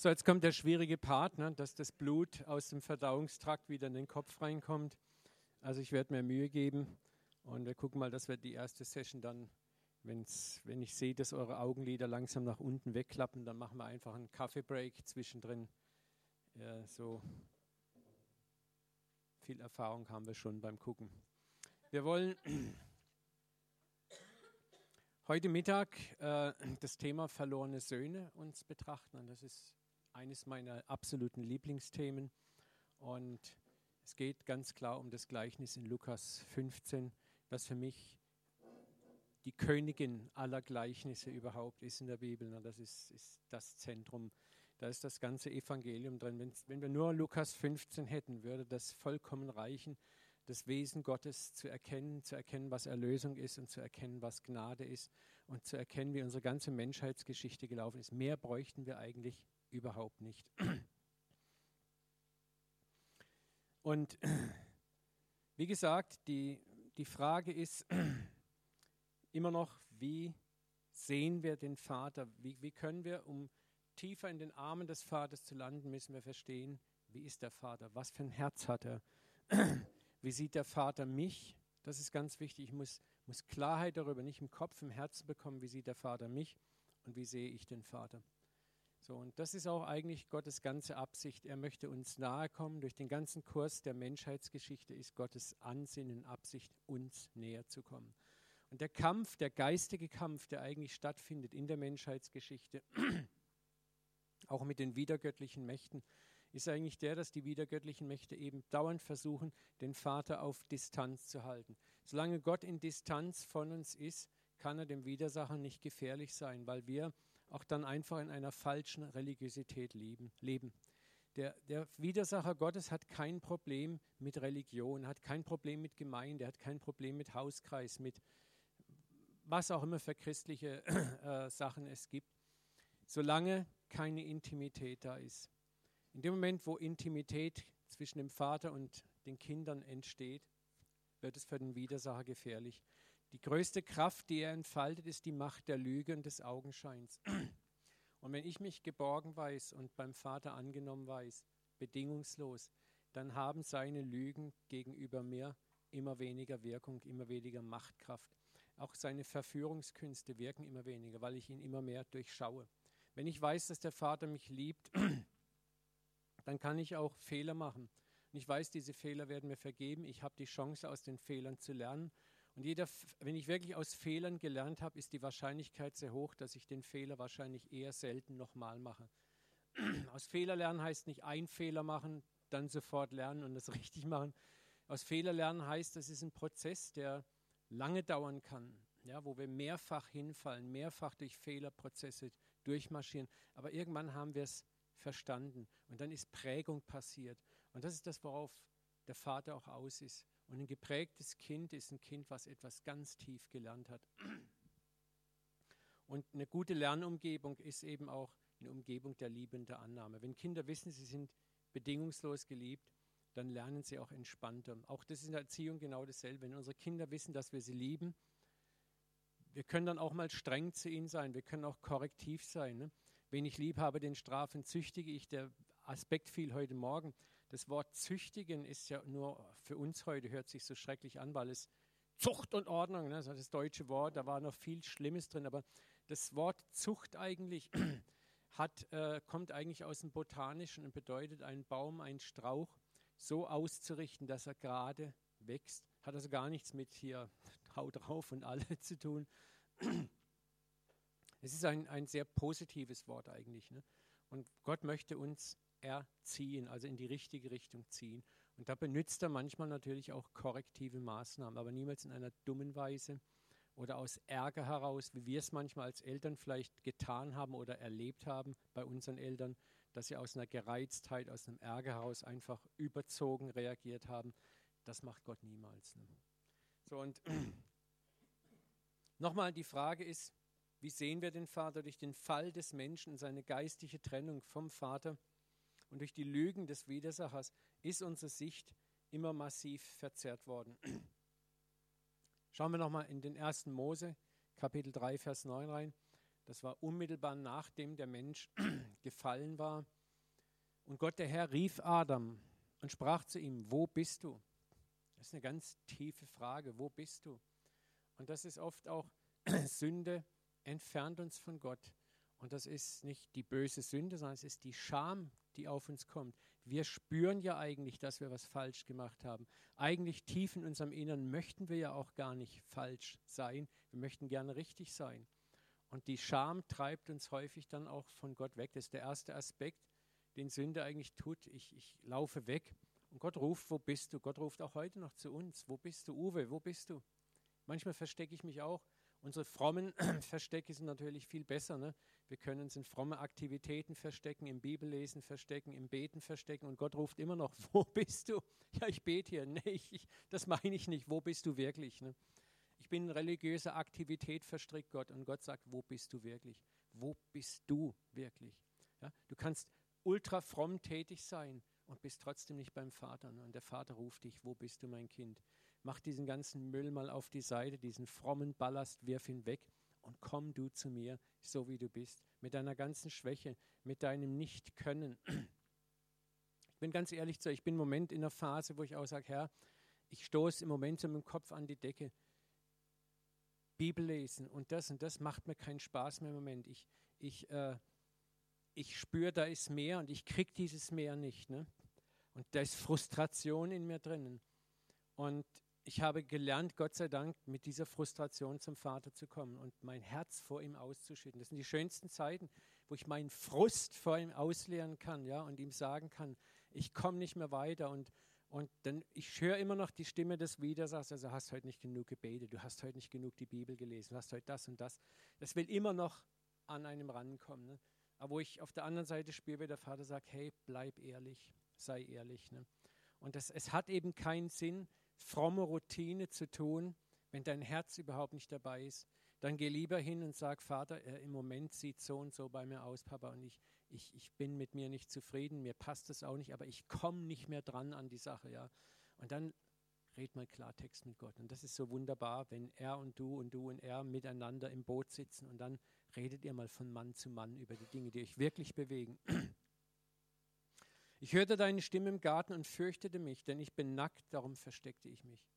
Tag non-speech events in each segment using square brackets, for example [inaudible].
So, jetzt kommt der schwierige Part, ne, dass das Blut aus dem Verdauungstrakt wieder in den Kopf reinkommt. Also ich werde mir Mühe geben und wir gucken mal, dass wir die erste Session dann, wenn's, wenn ich sehe, dass eure Augenlider langsam nach unten wegklappen, dann machen wir einfach einen Kaffeebreak zwischendrin. Ja, so viel Erfahrung haben wir schon beim Gucken. Wir wollen [clears throat] heute Mittag äh, das Thema verlorene Söhne uns betrachten und das ist eines meiner absoluten Lieblingsthemen. Und es geht ganz klar um das Gleichnis in Lukas 15, was für mich die Königin aller Gleichnisse überhaupt ist in der Bibel. Das ist, ist das Zentrum. Da ist das ganze Evangelium drin. Wenn, wenn wir nur Lukas 15 hätten, würde das vollkommen reichen, das Wesen Gottes zu erkennen, zu erkennen, was Erlösung ist und zu erkennen, was Gnade ist und zu erkennen, wie unsere ganze Menschheitsgeschichte gelaufen ist. Mehr bräuchten wir eigentlich überhaupt nicht. Und wie gesagt, die, die Frage ist immer noch, wie sehen wir den Vater? Wie, wie können wir, um tiefer in den Armen des Vaters zu landen, müssen wir verstehen, wie ist der Vater? Was für ein Herz hat er? Wie sieht der Vater mich? Das ist ganz wichtig. Ich muss, muss Klarheit darüber nicht im Kopf, im Herzen bekommen, wie sieht der Vater mich und wie sehe ich den Vater. So, und das ist auch eigentlich Gottes ganze Absicht. Er möchte uns nahe kommen. Durch den ganzen Kurs der Menschheitsgeschichte ist Gottes Ansinnen, Absicht, uns näher zu kommen. Und der Kampf, der geistige Kampf, der eigentlich stattfindet in der Menschheitsgeschichte, [clears throat] auch mit den wiedergöttlichen Mächten, ist eigentlich der, dass die wiedergöttlichen Mächte eben dauernd versuchen, den Vater auf Distanz zu halten. Solange Gott in Distanz von uns ist, kann er dem Widersacher nicht gefährlich sein, weil wir auch dann einfach in einer falschen Religiosität leben. Der, der, Widersacher Gottes hat kein Problem mit Religion, hat kein Problem mit Gemeinde, hat kein Problem mit Hauskreis, mit was auch immer für christliche äh, Sachen es gibt, solange keine Intimität da ist. In dem Moment, wo Intimität zwischen dem Vater und den Kindern entsteht, wird es für den Widersacher gefährlich. Die größte Kraft, die er entfaltet, ist die Macht der Lüge und des Augenscheins. [clears throat] Und wenn ich mich geborgen weiß und beim Vater angenommen weiß, bedingungslos, dann haben seine Lügen gegenüber mir immer weniger Wirkung, immer weniger Machtkraft. Auch seine Verführungskünste wirken immer weniger, weil ich ihn immer mehr durchschaue. Wenn ich weiß, dass der Vater mich liebt, [clears throat] dann kann ich auch Fehler machen. Und ich weiß, diese Fehler werden mir vergeben. Ich habe die Chance, aus den Fehlern zu lernen. Und jeder, wenn ich wirklich aus Fehlern gelernt habe, ist die Wahrscheinlichkeit sehr hoch, dass ich den Fehler wahrscheinlich eher selten nochmal mache. [clears throat] Aus Fehler lernen heißt nicht ein Fehler machen, dann sofort lernen und das [laughs] richtig machen. Aus Fehler lernen heißt, das ist ein Prozess, der lange dauern kann, ja, wo wir mehrfach hinfallen, mehrfach durch Fehlerprozesse durchmarschieren. Aber irgendwann haben wir es verstanden und dann ist Prägung passiert. Und das ist das, worauf der Vater auch aus ist. Und ein geprägtes Kind ist ein Kind, was etwas ganz tief gelernt hat. Und eine gute Lernumgebung ist eben auch eine Umgebung der liebenden Annahme. Wenn Kinder wissen, sie sind bedingungslos geliebt, dann lernen sie auch entspannter. Auch das ist in der Erziehung genau dasselbe. Wenn unsere Kinder wissen, dass wir sie lieben, wir können dann auch mal streng zu ihnen sein, wir können auch korrektiv sein. Ne? Wen ich lieb habe, den strafen züchtige ich. Der Aspekt fiel heute Morgen. Das Wort züchtigen ist ja nur für uns heute, hört sich so schrecklich an, weil es Zucht und Ordnung, ne, das ist das deutsche Wort, da war noch viel Schlimmes drin, aber das Wort Zucht eigentlich [clears throat] hat, äh, kommt eigentlich aus dem Botanischen und bedeutet, einen Baum, einen Strauch so auszurichten, dass er gerade wächst. Hat also gar nichts mit hier [laughs] Haut drauf und alle [laughs] zu tun. [clears throat] Es ist ein, ein sehr positives Wort eigentlich. Ne? Und Gott möchte uns erziehen, also in die richtige Richtung ziehen. Und da benutzt er manchmal natürlich auch korrektive Maßnahmen, aber niemals in einer dummen Weise oder aus Ärger heraus, wie wir es manchmal als Eltern vielleicht getan haben oder erlebt haben bei unseren Eltern, dass sie aus einer Gereiztheit, aus einem Ärger heraus einfach überzogen reagiert haben. Das macht Gott niemals. Ne? So und [clears throat] nochmal die Frage ist, wie sehen wir den Vater durch den Fall des Menschen, seine geistige Trennung vom Vater? Und durch die Lügen des Widersachers ist unsere Sicht immer massiv verzerrt worden. [clears throat] Schauen wir nochmal in den ersten Mose, Kapitel 3, Vers 9 rein. Das war unmittelbar nachdem der Mensch [clears throat] gefallen war. Und Gott, der Herr, rief Adam und sprach zu ihm, wo bist du? Das ist eine ganz tiefe Frage, wo bist du? Und das ist oft auch [clears throat] Sünde, entfernt uns von Gott. Und das ist nicht die böse Sünde, sondern es ist die Scham, die auf uns kommt. Wir spüren ja eigentlich, dass wir was falsch gemacht haben. Eigentlich tief in unserem Innern möchten wir ja auch gar nicht falsch sein. Wir möchten gerne richtig sein. Und die Scham treibt uns häufig dann auch von Gott weg. Das ist der erste Aspekt, den Sünde eigentlich tut. Ich, ich laufe weg. Und Gott ruft, wo bist du? Gott ruft auch heute noch zu uns. Wo bist du, Uwe? Wo bist du? Manchmal verstecke ich mich auch. Unsere frommen [clears throat] Verstecke sind natürlich viel besser. Ne? Wir können uns in fromme Aktivitäten verstecken, im Bibellesen verstecken, im Beten verstecken. Und Gott ruft immer noch, [laughs] wo bist du? Ja, ich bete hier. Nee, ich, das meine ich nicht. Wo bist du wirklich? Ne? Ich bin in religiöser Aktivität verstrickt, Gott. Und Gott sagt, wo bist du wirklich? Wo bist du wirklich? Ja, du kannst ultra fromm tätig sein und bist trotzdem nicht beim Vater. Ne? Und der Vater ruft dich, wo bist du, mein Kind? Mach diesen ganzen Müll mal auf die Seite, diesen frommen Ballast, wirf ihn weg und komm du zu mir, so wie du bist, mit deiner ganzen Schwäche, mit deinem Nicht-Können. Ich bin ganz ehrlich zu euch, ich bin im Moment in einer Phase, wo ich auch sage, Herr, ich stoße im Moment mit dem Kopf an die Decke. Bibel lesen und das und das macht mir keinen Spaß mehr im Moment. Ich, ich, äh, ich spüre, da ist mehr und ich kriege dieses Mehr nicht. Ne? Und da ist Frustration in mir drinnen. Und ich habe gelernt, Gott sei Dank, mit dieser Frustration zum Vater zu kommen und mein Herz vor ihm auszuschütten. Das sind die schönsten Zeiten, wo ich meinen Frust vor ihm ausleeren kann ja, und ihm sagen kann, ich komme nicht mehr weiter und und dann, ich höre immer noch die Stimme des Widersachs, also hast heute nicht genug gebetet, du hast heute nicht genug die Bibel gelesen, du hast heute das und das. Das will immer noch an einem rankommen. Ne? Aber wo ich auf der anderen Seite spüre, wie der Vater sagt, hey, bleib ehrlich, sei ehrlich. Ne? Und das, es hat eben keinen Sinn, fromme Routine zu tun, wenn dein Herz überhaupt nicht dabei ist. Dann geh lieber hin und sag, Vater, äh, im Moment sieht so und so bei mir aus, Papa, und ich, ich, ich bin mit mir nicht zufrieden, mir passt es auch nicht, aber ich komme nicht mehr dran an die Sache, ja. Und dann red mal Klartext mit Gott. Und das ist so wunderbar, wenn er und du und du und er miteinander im Boot sitzen und dann redet ihr mal von Mann zu Mann über die Dinge, die euch wirklich bewegen. Ich hörte deine Stimme im Garten und fürchtete mich, denn ich bin nackt, darum versteckte ich mich.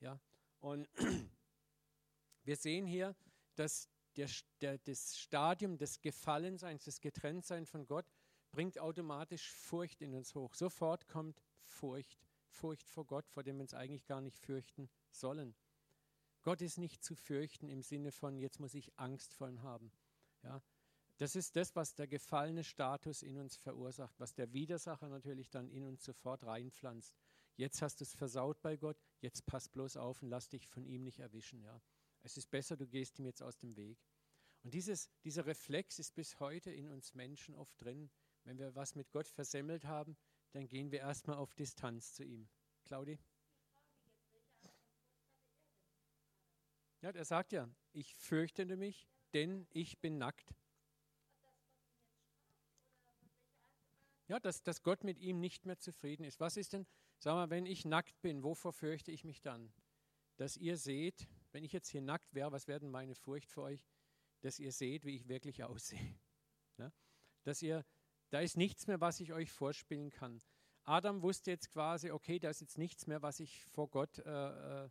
Ja, und [clears throat] wir sehen hier, dass der, der, das Stadium des Gefallenseins, des Getrenntseins von Gott, bringt automatisch Furcht in uns hoch. Sofort kommt Furcht, Furcht vor Gott, vor dem wir uns eigentlich gar nicht fürchten sollen. Gott ist nicht zu fürchten im Sinne von, jetzt muss ich Angst vor ihm haben. Ja, das ist das, was der gefallene Status in uns verursacht, was der Widersacher natürlich dann in uns sofort reinpflanzt. Jetzt hast du es versaut bei Gott, jetzt pass bloß auf und lass dich von ihm nicht erwischen. Ja. Es ist besser, du gehst ihm jetzt aus dem Weg. Und dieses, dieser Reflex ist bis heute in uns Menschen oft drin. Wenn wir was mit Gott versemmelt haben, dann gehen wir erstmal auf Distanz zu ihm. Claudi? Ja, er sagt ja, ich fürchtete mich, denn ich bin nackt. Ja, dass, dass Gott mit ihm nicht mehr zufrieden ist. Was ist denn, sag mal, wenn ich nackt bin, wovor fürchte ich mich dann? Dass ihr seht, wenn ich jetzt hier nackt wäre, was wäre denn meine Furcht für euch? Dass ihr seht, wie ich wirklich aussehe. [laughs] Ja? Dass ihr, da ist nichts mehr, was ich euch vorspielen kann. Adam wusste jetzt quasi, okay, da ist jetzt nichts mehr, was ich vor Gott äh, äh,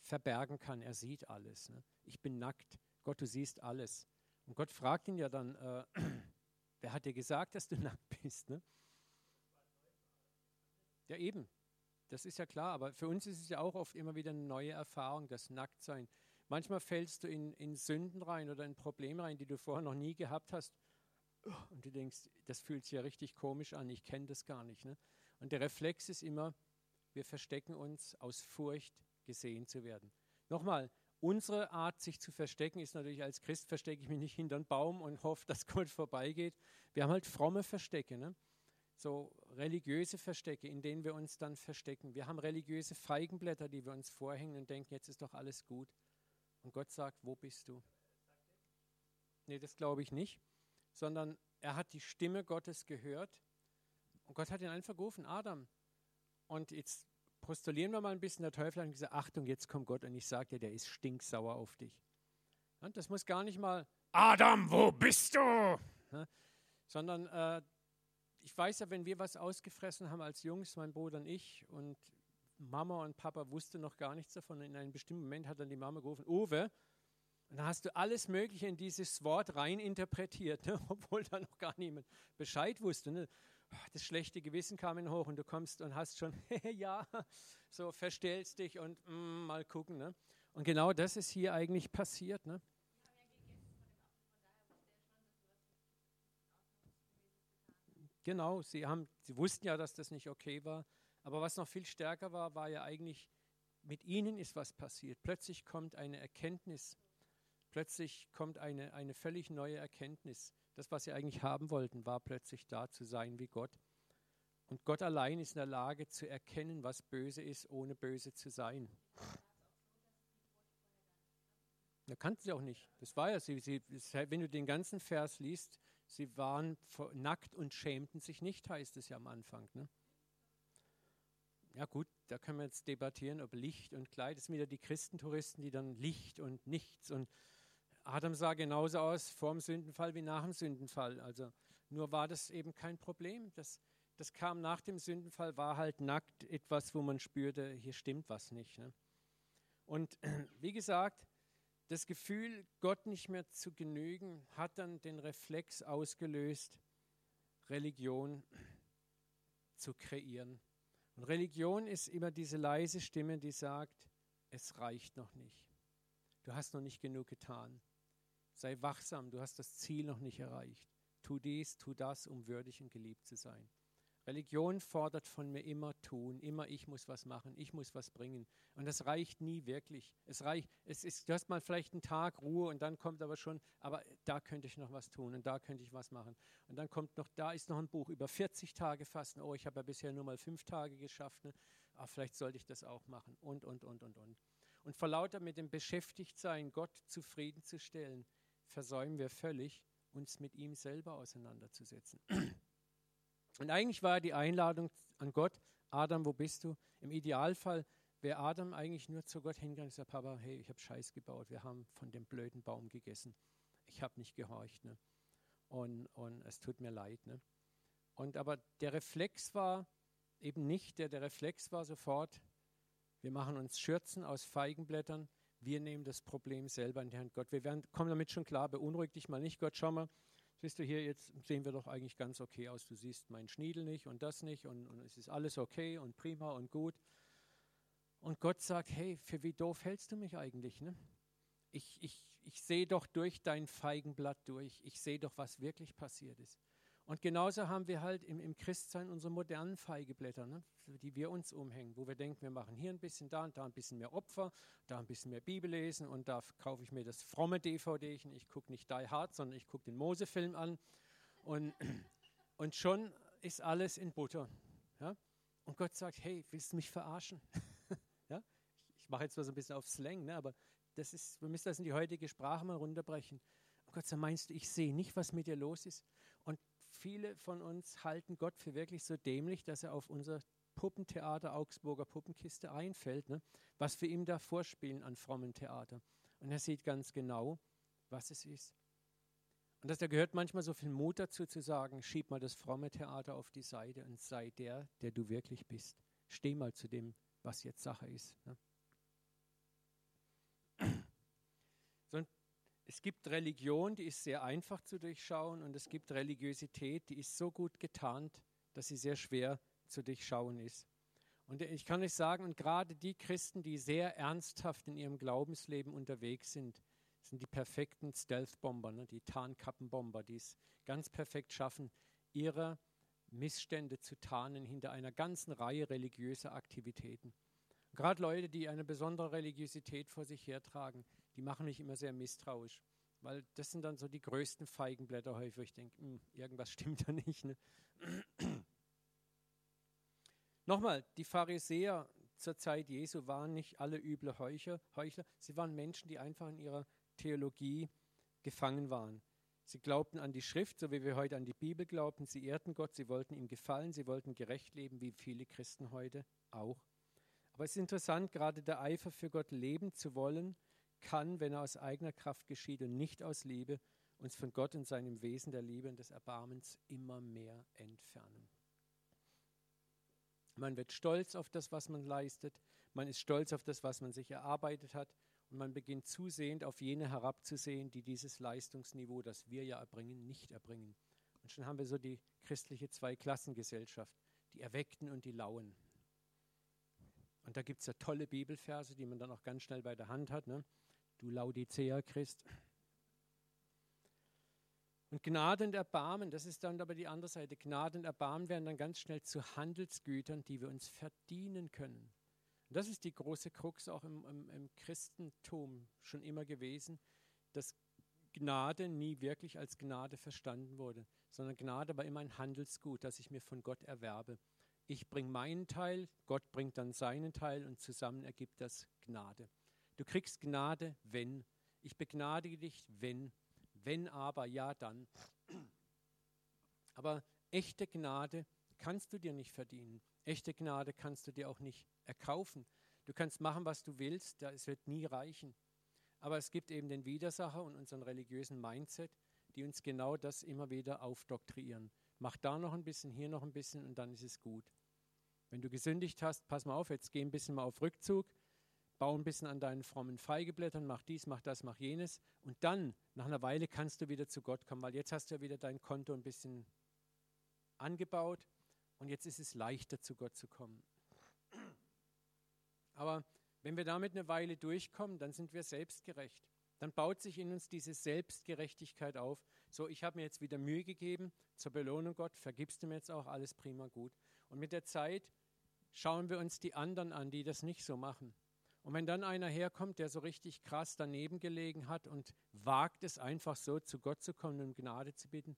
verbergen kann. Er sieht alles. Ne? Ich bin nackt. Gott, du siehst alles. Und Gott fragt ihn ja dann, äh, wer hat dir gesagt, dass du [laughs] nackt bist? Ne? Ja, eben. Das ist ja klar, aber für uns ist es ja auch oft immer wieder eine neue Erfahrung, das Nacktsein. Manchmal fällst du in, in Sünden rein oder in Probleme rein, die du vorher noch nie gehabt hast. Und du denkst, das fühlt sich ja richtig komisch an, ich kenne das gar nicht. Ne? Und der Reflex ist immer, wir verstecken uns aus Furcht, gesehen zu werden. Nochmal, unsere Art, sich zu verstecken, ist natürlich, als Christ verstecke ich mich nicht hinter einen Baum und hoffe, [laughs] dass Gott vorbeigeht. Wir haben halt fromme Verstecke. Ne? so religiöse Verstecke, in denen wir uns dann verstecken. Wir haben religiöse Feigenblätter, die wir uns vorhängen und denken, jetzt ist doch alles gut. Und Gott sagt, wo bist du? Nee, das glaube ich nicht, sondern er hat die Stimme Gottes gehört und Gott hat ihn einfach gerufen, Adam. Und jetzt postulieren wir mal ein bisschen, der Teufel hat gesagt, Achtung, jetzt kommt Gott und ich sage dir, der ist stinksauer auf dich. Und das muss gar nicht mal Adam, wo bist du? Sondern äh, ich weiß ja, wenn wir was ausgefressen haben als Jungs, mein Bruder und ich, und Mama und Papa wussten noch gar nichts davon. In einem bestimmten Moment hat dann die Mama gerufen, Uwe, und dann hast du alles Mögliche in dieses Wort rein interpretiert, ne? [laughs] obwohl da noch gar niemand Bescheid wusste. Ne? Das schlechte Gewissen kam in hoch und du kommst und hast schon, [laughs] ja, so verstellst dich und mm, mal gucken. Ne? Und genau das ist hier eigentlich passiert. Ne? Genau, sie, haben, sie wussten ja, dass das nicht okay war. Aber was noch viel stärker war, war ja eigentlich, mit ihnen ist was passiert. Plötzlich kommt eine Erkenntnis. Plötzlich kommt eine, eine völlig neue Erkenntnis. Das, was sie eigentlich haben wollten, war plötzlich da zu sein wie Gott. Und Gott allein ist in der Lage zu erkennen, was böse ist, ohne böse zu sein. Da kannten sie auch nicht. Das war ja, sie, sie, wenn du den ganzen Vers liest, sie waren nackt und schämten sich nicht, heißt es ja am Anfang. Ne? Ja gut, da können wir jetzt debattieren, ob Licht und Kleid, das sind wieder die Christentouristen, die dann Licht und nichts und Adam sah genauso aus vor dem Sündenfall wie nach dem Sündenfall. Also nur war das eben kein Problem. Das, das kam nach dem Sündenfall, war halt nackt etwas, wo man spürte, hier stimmt was nicht. Ne? Und [clears throat] wie gesagt, das Gefühl, Gott nicht mehr zu genügen, hat dann den Reflex ausgelöst, Religion zu kreieren. Und Religion ist immer diese leise Stimme, die sagt, es reicht noch nicht. Du hast noch nicht genug getan. Sei wachsam, du hast das Ziel noch nicht erreicht. Tu dies, tu das, um würdig und geliebt zu sein. Religion fordert von mir immer tun, immer ich muss was machen, ich muss was bringen. Und das reicht nie wirklich. Es reicht, es ist, du hast mal vielleicht einen Tag Ruhe und dann kommt aber schon, aber da könnte ich noch was tun und da könnte ich was machen. Und dann kommt noch, da ist noch ein Buch über 40 Tage fasten. Oh, ich habe ja bisher nur mal fünf Tage geschafft. Ne? Ah, vielleicht sollte ich das auch machen und, und, und, und, und. Und vor lauter mit dem Beschäftigtsein, Gott zufriedenzustellen, versäumen wir völlig, uns mit ihm selber auseinanderzusetzen. [clears throat] Und eigentlich war die Einladung an Gott, Adam, wo bist du? Im Idealfall wäre Adam eigentlich nur zu Gott hingegangen und gesagt, Papa, hey, ich habe Scheiß gebaut, wir haben von dem blöden Baum gegessen. Ich habe nicht gehorcht. Ne? Und, und es tut mir leid. Ne? Und aber der Reflex war eben nicht, der, der Reflex war sofort, wir machen uns Schürzen aus Feigenblättern, wir nehmen das Problem selber in die Hand. Gott, wir werden, kommen damit schon klar, beunruhig dich mal nicht. Gott, schau mal, siehst du hier, jetzt sehen wir doch eigentlich ganz okay aus. Du siehst meinen Schniedel nicht und das nicht und, und es ist alles okay und prima und gut. Und Gott sagt, hey, für wie doof hältst du mich eigentlich? Ne? Ich, ich, ich sehe doch durch dein Feigenblatt durch. Ich sehe doch, was wirklich passiert ist. Und genauso haben wir halt im, im Christsein unsere modernen Feigeblätter, ne, die wir uns umhängen, wo wir denken, wir machen hier ein bisschen, da und da ein bisschen mehr Opfer, da ein bisschen mehr Bibel lesen und da kaufe ich mir das fromme DVD. Ich gucke nicht Die Hard, sondern ich gucke den Mose-Film an. Und, [clears throat] und schon ist alles in Butter. Ja? Und Gott sagt, hey, willst du mich verarschen? [laughs] ja? Ich mache jetzt mal so ein bisschen auf Slang, ne? aber das ist, wir müssen das in die heutige Sprache mal runterbrechen. Und Gott sagt, meinst du, ich sehe nicht, was mit dir los ist? Viele von uns halten Gott für wirklich so dämlich, dass er auf unser Puppentheater Augsburger Puppenkiste einfällt, ne? was wir ihm da vorspielen an frommen Theater. Und er sieht ganz genau, was es ist. Und das, da gehört manchmal so viel Mut dazu zu sagen, schieb mal das fromme Theater auf die Seite und sei der, der du wirklich bist. Steh mal zu dem, was jetzt Sache ist. Ne? Es gibt Religion, die ist sehr einfach zu durchschauen und es gibt Religiosität, die ist so gut getarnt, dass sie sehr schwer zu durchschauen ist. Und ich kann euch sagen, und gerade die Christen, die sehr ernsthaft in ihrem Glaubensleben unterwegs sind, sind die perfekten Stealth-Bomber, ne? die Tarnkappenbomber, die es ganz perfekt schaffen, ihre Missstände zu tarnen hinter einer ganzen Reihe religiöser Aktivitäten. Gerade Leute, die eine besondere Religiosität vor sich hertragen, die machen mich immer sehr misstrauisch. Weil das sind dann so die größten Feigenblätter häufig, ich denke, hm, irgendwas [laughs] stimmt da nicht. Ne? [clears throat] Nochmal, die Pharisäer zur Zeit Jesu waren nicht alle üble Heuchler, Heuchler. Sie waren Menschen, die einfach in ihrer Theologie gefangen waren. Sie glaubten an die Schrift, so wie wir heute an die Bibel glauben. Sie ehrten Gott, sie wollten ihm gefallen, sie wollten gerecht leben, wie viele Christen heute auch. Aber es ist interessant, gerade der Eifer für Gott leben zu wollen, kann, wenn er aus eigener Kraft geschieht und nicht aus Liebe, uns von Gott und seinem Wesen der Liebe und des Erbarmens immer mehr entfernen. Man wird stolz auf das, was man leistet. Man ist stolz auf das, was man sich erarbeitet hat. Und man beginnt zusehend auf jene herabzusehen, die dieses Leistungsniveau, das wir ja erbringen, nicht erbringen. Und schon haben wir so die christliche Zweiklassengesellschaft, die Erweckten und die Lauen. Und da gibt es ja tolle Bibelverse, die man dann auch ganz schnell bei der Hand hat. Ne? Du Laodicea Christ. Und Gnade und Erbarmen, das ist dann aber die andere Seite. Gnade und Erbarmen werden dann ganz schnell zu Handelsgütern, die wir uns verdienen können. Und das ist die große Krux auch im, im, im Christentum schon immer gewesen, dass Gnade nie wirklich als Gnade verstanden wurde, sondern Gnade war immer ein Handelsgut, das ich mir von Gott erwerbe. Ich bringe meinen Teil, Gott bringt dann seinen Teil und zusammen ergibt das Gnade. Du kriegst Gnade, wenn. Ich begnadige dich, wenn. Wenn aber, ja dann. Aber echte Gnade kannst du dir nicht verdienen. Echte Gnade kannst du dir auch nicht erkaufen. Du kannst machen, was du willst, es wird nie reichen. Aber es gibt eben den Widersacher und unseren religiösen Mindset, die uns genau das immer wieder aufdoktrieren. Mach da noch ein bisschen, hier noch ein bisschen und dann ist es gut. Wenn du gesündigt hast, pass mal auf, jetzt geh ein bisschen mal auf Rückzug, bau ein bisschen an deinen frommen Feigeblättern, mach dies, mach das, mach jenes und dann, nach einer Weile, kannst du wieder zu Gott kommen, weil jetzt hast du ja wieder dein Konto ein bisschen angebaut und jetzt ist es leichter, zu Gott zu kommen. Aber wenn wir damit eine Weile durchkommen, dann sind wir selbstgerecht. Dann baut sich in uns diese Selbstgerechtigkeit auf. So, ich habe mir jetzt wieder Mühe gegeben zur Belohnung Gott, vergibst du mir jetzt auch alles prima gut. Und mit der Zeit schauen wir uns die anderen an, die das nicht so machen. Und wenn dann einer herkommt, der so richtig krass daneben gelegen hat und wagt es einfach so, zu Gott zu kommen und Gnade zu bitten,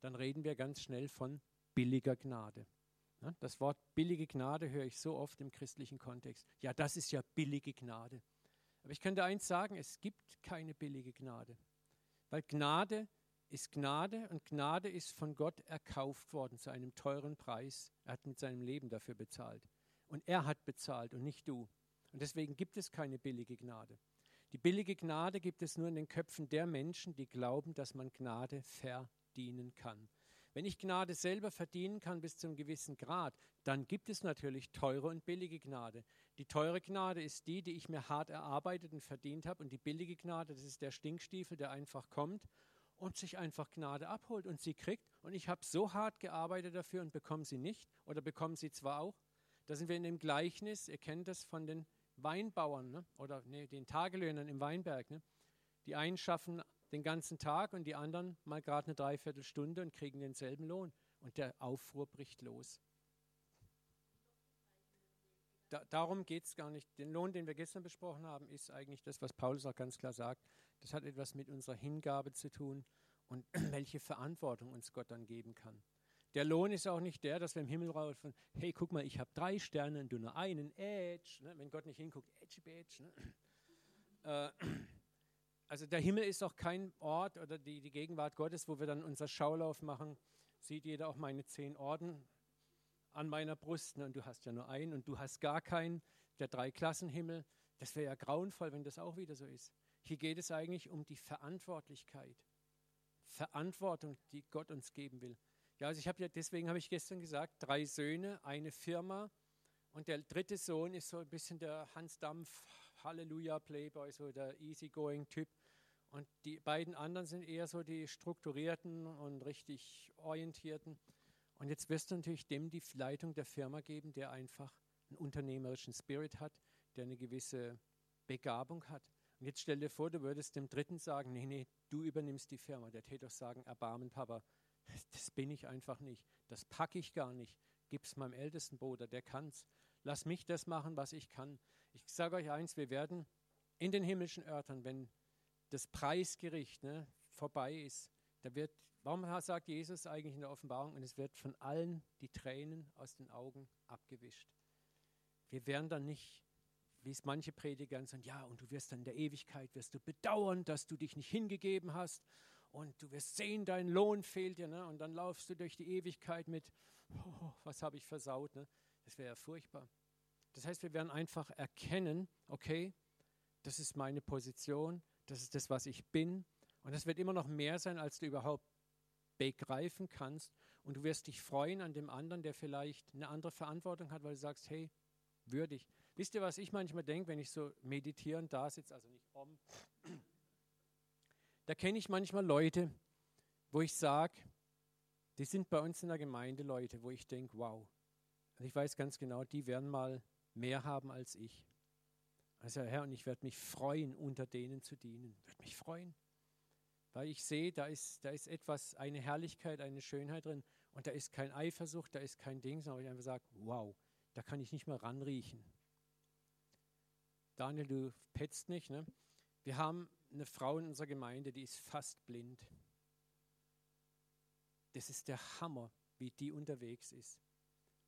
dann reden wir ganz schnell von billiger Gnade. Das Wort billige Gnade höre ich so oft im christlichen Kontext. Ja, das ist ja billige Gnade. Aber ich könnte eins sagen, es gibt keine billige Gnade. Weil Gnade ist Gnade und Gnade ist von Gott erkauft worden zu einem teuren Preis. Er hat mit seinem Leben dafür bezahlt. Und er hat bezahlt und nicht du. Und deswegen gibt es keine billige Gnade. Die billige Gnade gibt es nur in den Köpfen der Menschen, die glauben, dass man Gnade verdienen kann. Wenn ich Gnade selber verdienen kann bis zu einem gewissen Grad, dann gibt es natürlich teure und billige Gnade. Die teure Gnade ist die, die ich mir hart erarbeitet und verdient habe. Und die billige Gnade, das ist der Stinkstiefel, der einfach kommt und sich einfach Gnade abholt und sie kriegt. Und ich habe so hart gearbeitet dafür und bekomme sie nicht oder bekomme sie zwar auch. Da sind wir in dem Gleichnis, ihr kennt das von den Weinbauern ne? oder nee, den Tagelöhnern im Weinberg. Ne? Die einen schaffen den ganzen Tag und die anderen mal gerade eine Dreiviertelstunde und kriegen denselben Lohn. Und der Aufruhr bricht los. Da, darum geht es gar nicht. Den Lohn, den wir gestern besprochen haben, ist eigentlich das, was Paulus auch ganz klar sagt. Das hat etwas mit unserer Hingabe zu tun und [clears throat] welche Verantwortung uns Gott dann geben kann. Der Lohn ist auch nicht der, dass wir im Himmel rufen, hey, guck mal, ich habe drei Sterne und du nur einen, Edge. Ne? Wenn Gott nicht hinguckt, Edge, Edge. Ne? Äh, also der Himmel ist auch kein Ort oder die, die Gegenwart Gottes, wo wir dann unser Schaulauf machen. Sieht jeder auch meine zehn Orden an meiner Brust. Ne? Und du hast ja nur einen und du hast gar keinen. Der Dreiklassenhimmel, das wäre ja grauenvoll, wenn das auch wieder so ist. Hier geht es eigentlich um die Verantwortlichkeit. Verantwortung, die Gott uns geben will. Ja, also ich habe ja, deswegen habe ich gestern gesagt, drei Söhne, eine Firma und der dritte Sohn ist so ein bisschen der Hans Dampf, Halleluja Playboy, so der easygoing Typ. Und die beiden anderen sind eher so die strukturierten und richtig orientierten. Und jetzt wirst du natürlich dem die Leitung der Firma geben, der einfach einen unternehmerischen Spirit hat, der eine gewisse Begabung hat. Und jetzt stell dir vor, du würdest dem Dritten sagen, nee, nee, du übernimmst die Firma. Der täte doch sagen, Erbarmen, Papa, das bin ich einfach nicht. Das packe ich gar nicht. Gib's meinem ältesten Bruder, der kann's. Lass mich das machen, was ich kann. Ich sage euch eins, wir werden in den himmlischen Örtern, wenn das Preisgericht ne, vorbei ist, da wird, warum sagt Jesus eigentlich in der Offenbarung, und es wird von allen die Tränen aus den Augen abgewischt. Wir werden dann nicht, wie es manche Prediger sagen, ja, und du wirst dann in der Ewigkeit, wirst du bedauern, dass du dich nicht hingegeben hast und du wirst sehen, dein Lohn fehlt dir, ne? und dann laufst du durch die Ewigkeit mit, oh, was habe ich versaut, ne? das wäre ja furchtbar. Das heißt, wir werden einfach erkennen, okay, das ist meine Position, das ist das, was ich bin Und das wird immer noch mehr sein, als du überhaupt begreifen kannst. Und du wirst dich freuen an dem anderen, der vielleicht eine andere Verantwortung hat, weil du sagst, hey, würdig. Wisst ihr, was ich manchmal denke, wenn ich so meditierend da sitze, also nicht um, da kenne ich manchmal Leute, wo ich sage, die sind bei uns in der Gemeinde Leute, wo ich denke, wow. Und ich weiß ganz genau, die werden mal mehr haben als ich. Also Herr, und ich werde mich freuen, unter denen zu dienen. Ich werde mich freuen. Weil ich sehe, da ist, da ist etwas, eine Herrlichkeit, eine Schönheit drin. Und da ist kein Eifersucht, da ist kein Ding, sondern ich einfach sage, wow, da kann ich nicht mehr ranriechen. Daniel, du petzt nicht, ne? Wir haben eine Frau in unserer Gemeinde, die ist fast blind. Das ist der Hammer, wie die unterwegs ist.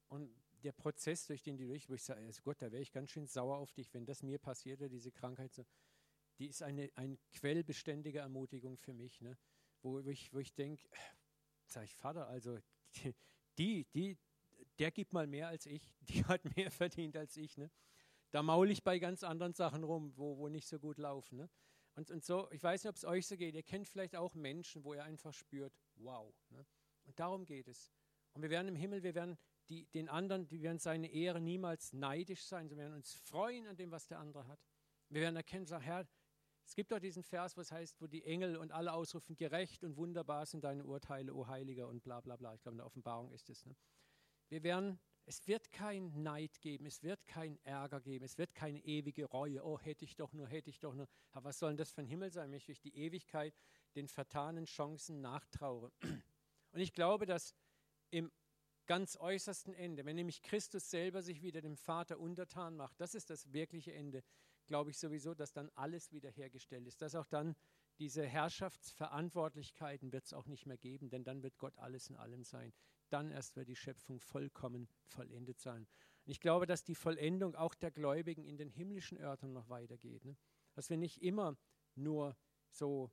Und der Prozess, durch den die durch, wo ich sage, also Gott, da wäre ich ganz schön sauer auf dich, wenn das mir passierte, diese Krankheit, so, die ist eine, eine quellbeständige Ermutigung für mich, ne? wo, wo ich, wo ich denke, sage ich, Vater, also [laughs] die, die, der gibt mal mehr als ich, [laughs] die hat mehr verdient als ich. Ne? Da maul ich bei ganz anderen Sachen rum, wo, wo nicht so gut laufen. Ne? Und, und so, ich weiß nicht, ob es euch so geht, ihr kennt vielleicht auch Menschen, wo ihr einfach spürt, wow. Ne? Und darum geht es. Und wir werden im Himmel, wir werden die, den anderen, die werden seine Ehre niemals neidisch sein, sondern wir werden uns freuen an dem, was der andere hat. Wir werden erkennen, sagen, Herr, es gibt doch diesen Vers, was heißt, wo die Engel und alle ausrufen, gerecht und wunderbar sind deine Urteile, o Heiliger und bla bla bla. Ich glaube, in der Offenbarung ist es. Ne? Wir werden, es wird kein Neid geben, es wird kein Ärger geben, es wird keine ewige Reue. Oh, hätte ich doch nur, hätte ich doch nur. Aber was soll denn das für ein Himmel sein, wenn ich die Ewigkeit den vertanen Chancen nachtraure? [clears throat] Und ich glaube, dass im ganz äußersten Ende, wenn nämlich Christus selber sich wieder dem Vater untertan macht, das ist das wirkliche Ende, glaube ich sowieso, dass dann alles wiederhergestellt ist, dass auch dann diese Herrschaftsverantwortlichkeiten wird es auch nicht mehr geben, denn dann wird Gott alles in allem sein. Dann erst wird die Schöpfung vollkommen vollendet sein. Und ich glaube, dass die Vollendung auch der Gläubigen in den himmlischen Örtern noch weitergeht. Ne? Dass wir nicht immer nur so,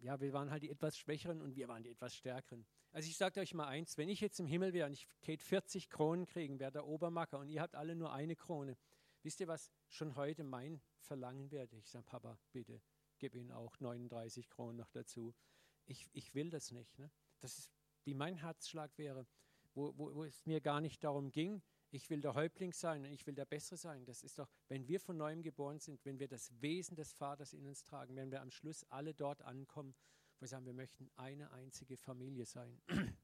ja, wir waren halt die etwas Schwächeren und wir waren die etwas Stärkeren. Also ich sage euch mal eins, wenn ich jetzt im Himmel wäre und ich täte 40 Kronen kriegen, wäre der Obermacker und ihr habt alle nur eine Krone. Wisst ihr, was schon heute mein Verlangen wäre? Ich sage, Papa, bitte, gib ihnen auch 39 Kronen noch dazu. Ich, ich will das nicht. Ne? Das ist, wie mein Herzschlag wäre, wo, wo, wo es mir gar nicht darum ging, ich will der Häuptling sein und ich will der Bessere sein. Das ist doch, wenn wir von neuem geboren sind, wenn wir das Wesen des Vaters in uns tragen, werden wir am Schluss alle dort ankommen, wir sagen, wir möchten eine einzige Familie sein. [clears throat]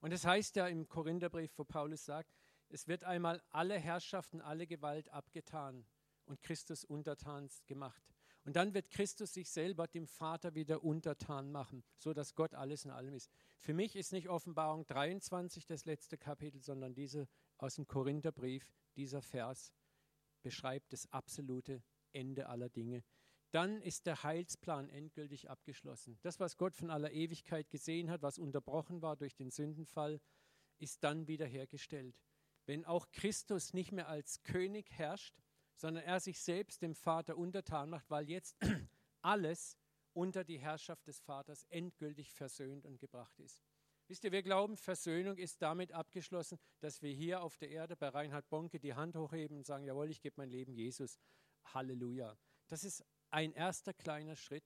Und das heißt ja im Korintherbrief, wo Paulus sagt, es wird einmal alle Herrschaften, alle Gewalt abgetan und Christus untertan gemacht. Und dann wird Christus sich selber dem Vater wieder untertan machen, so dass Gott alles in allem ist. Für mich ist nicht Offenbarung 23 das letzte Kapitel, sondern diese aus dem Korintherbrief, dieser Vers beschreibt das absolute Ende aller Dinge dann ist der Heilsplan endgültig abgeschlossen. Das, was Gott von aller Ewigkeit gesehen hat, was unterbrochen war durch den Sündenfall, ist dann wiederhergestellt. Wenn auch Christus nicht mehr als König herrscht, sondern er sich selbst dem Vater untertan macht, weil jetzt [clears throat] alles unter die Herrschaft des Vaters endgültig versöhnt und gebracht ist. Wisst ihr, wir glauben, Versöhnung ist damit abgeschlossen, dass wir hier auf der Erde bei Reinhard Bonke die Hand hochheben und sagen, jawohl, ich gebe mein Leben Jesus. Halleluja. Das ist ein erster kleiner Schritt.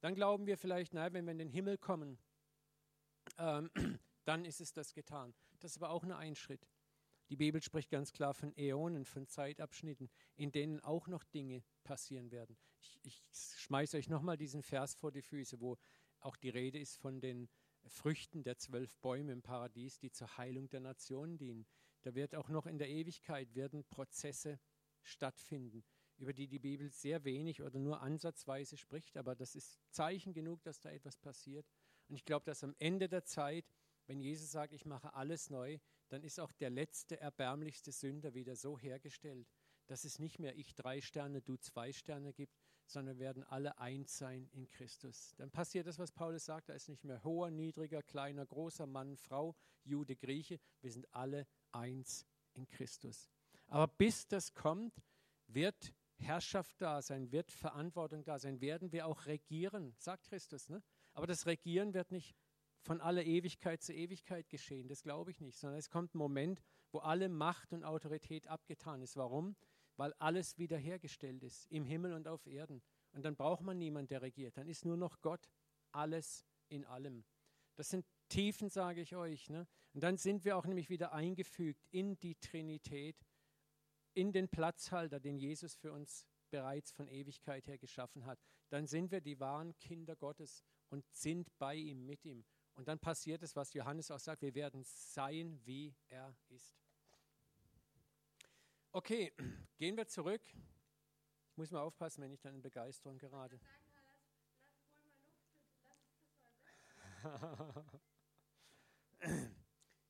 Dann glauben wir vielleicht, naja, wenn wir in den Himmel kommen, ähm, [clears throat] dann ist es das getan. Das ist aber auch nur ein Schritt. Die Bibel spricht ganz klar von Äonen, von Zeitabschnitten, in denen auch noch Dinge passieren werden. Ich, ich schmeiße euch nochmal diesen Vers vor die Füße, wo auch die Rede ist von den Früchten der zwölf Bäume im Paradies, die zur Heilung der Nationen dienen. Da wird auch noch in der Ewigkeit werden Prozesse stattfinden über die die Bibel sehr wenig oder nur ansatzweise spricht, aber das ist Zeichen genug, dass da etwas passiert. Und ich glaube, dass am Ende der Zeit, wenn Jesus sagt, ich mache alles neu, dann ist auch der letzte, erbärmlichste Sünder wieder so hergestellt, dass es nicht mehr ich drei Sterne, du zwei Sterne gibt, sondern werden alle eins sein in Christus. Dann passiert das, was Paulus sagt, da ist nicht mehr hoher, niedriger, kleiner, großer Mann, Frau, Jude, Grieche, wir sind alle eins in Christus. Aber bis das kommt, wird Herrschaft da sein, wird Verantwortung da sein, werden wir auch regieren, sagt Christus. Ne? Aber das Regieren wird nicht von aller Ewigkeit zu Ewigkeit geschehen, das glaube ich nicht, sondern es kommt ein Moment, wo alle Macht und Autorität abgetan ist. Warum? Weil alles wiederhergestellt ist, im Himmel und auf Erden. Und dann braucht man niemanden, der regiert. Dann ist nur noch Gott alles in allem. Das sind Tiefen, sage ich euch. Ne? Und dann sind wir auch nämlich wieder eingefügt in die Trinität, in den Platzhalter, den Jesus für uns bereits von Ewigkeit her geschaffen hat. Dann sind wir die wahren Kinder Gottes und sind bei ihm, mit ihm. Und dann passiert es, was Johannes auch sagt, wir werden sein, wie er ist. Okay, [clears throat] gehen wir zurück. Ich muss mal aufpassen, wenn ich dann in Begeisterung gerate.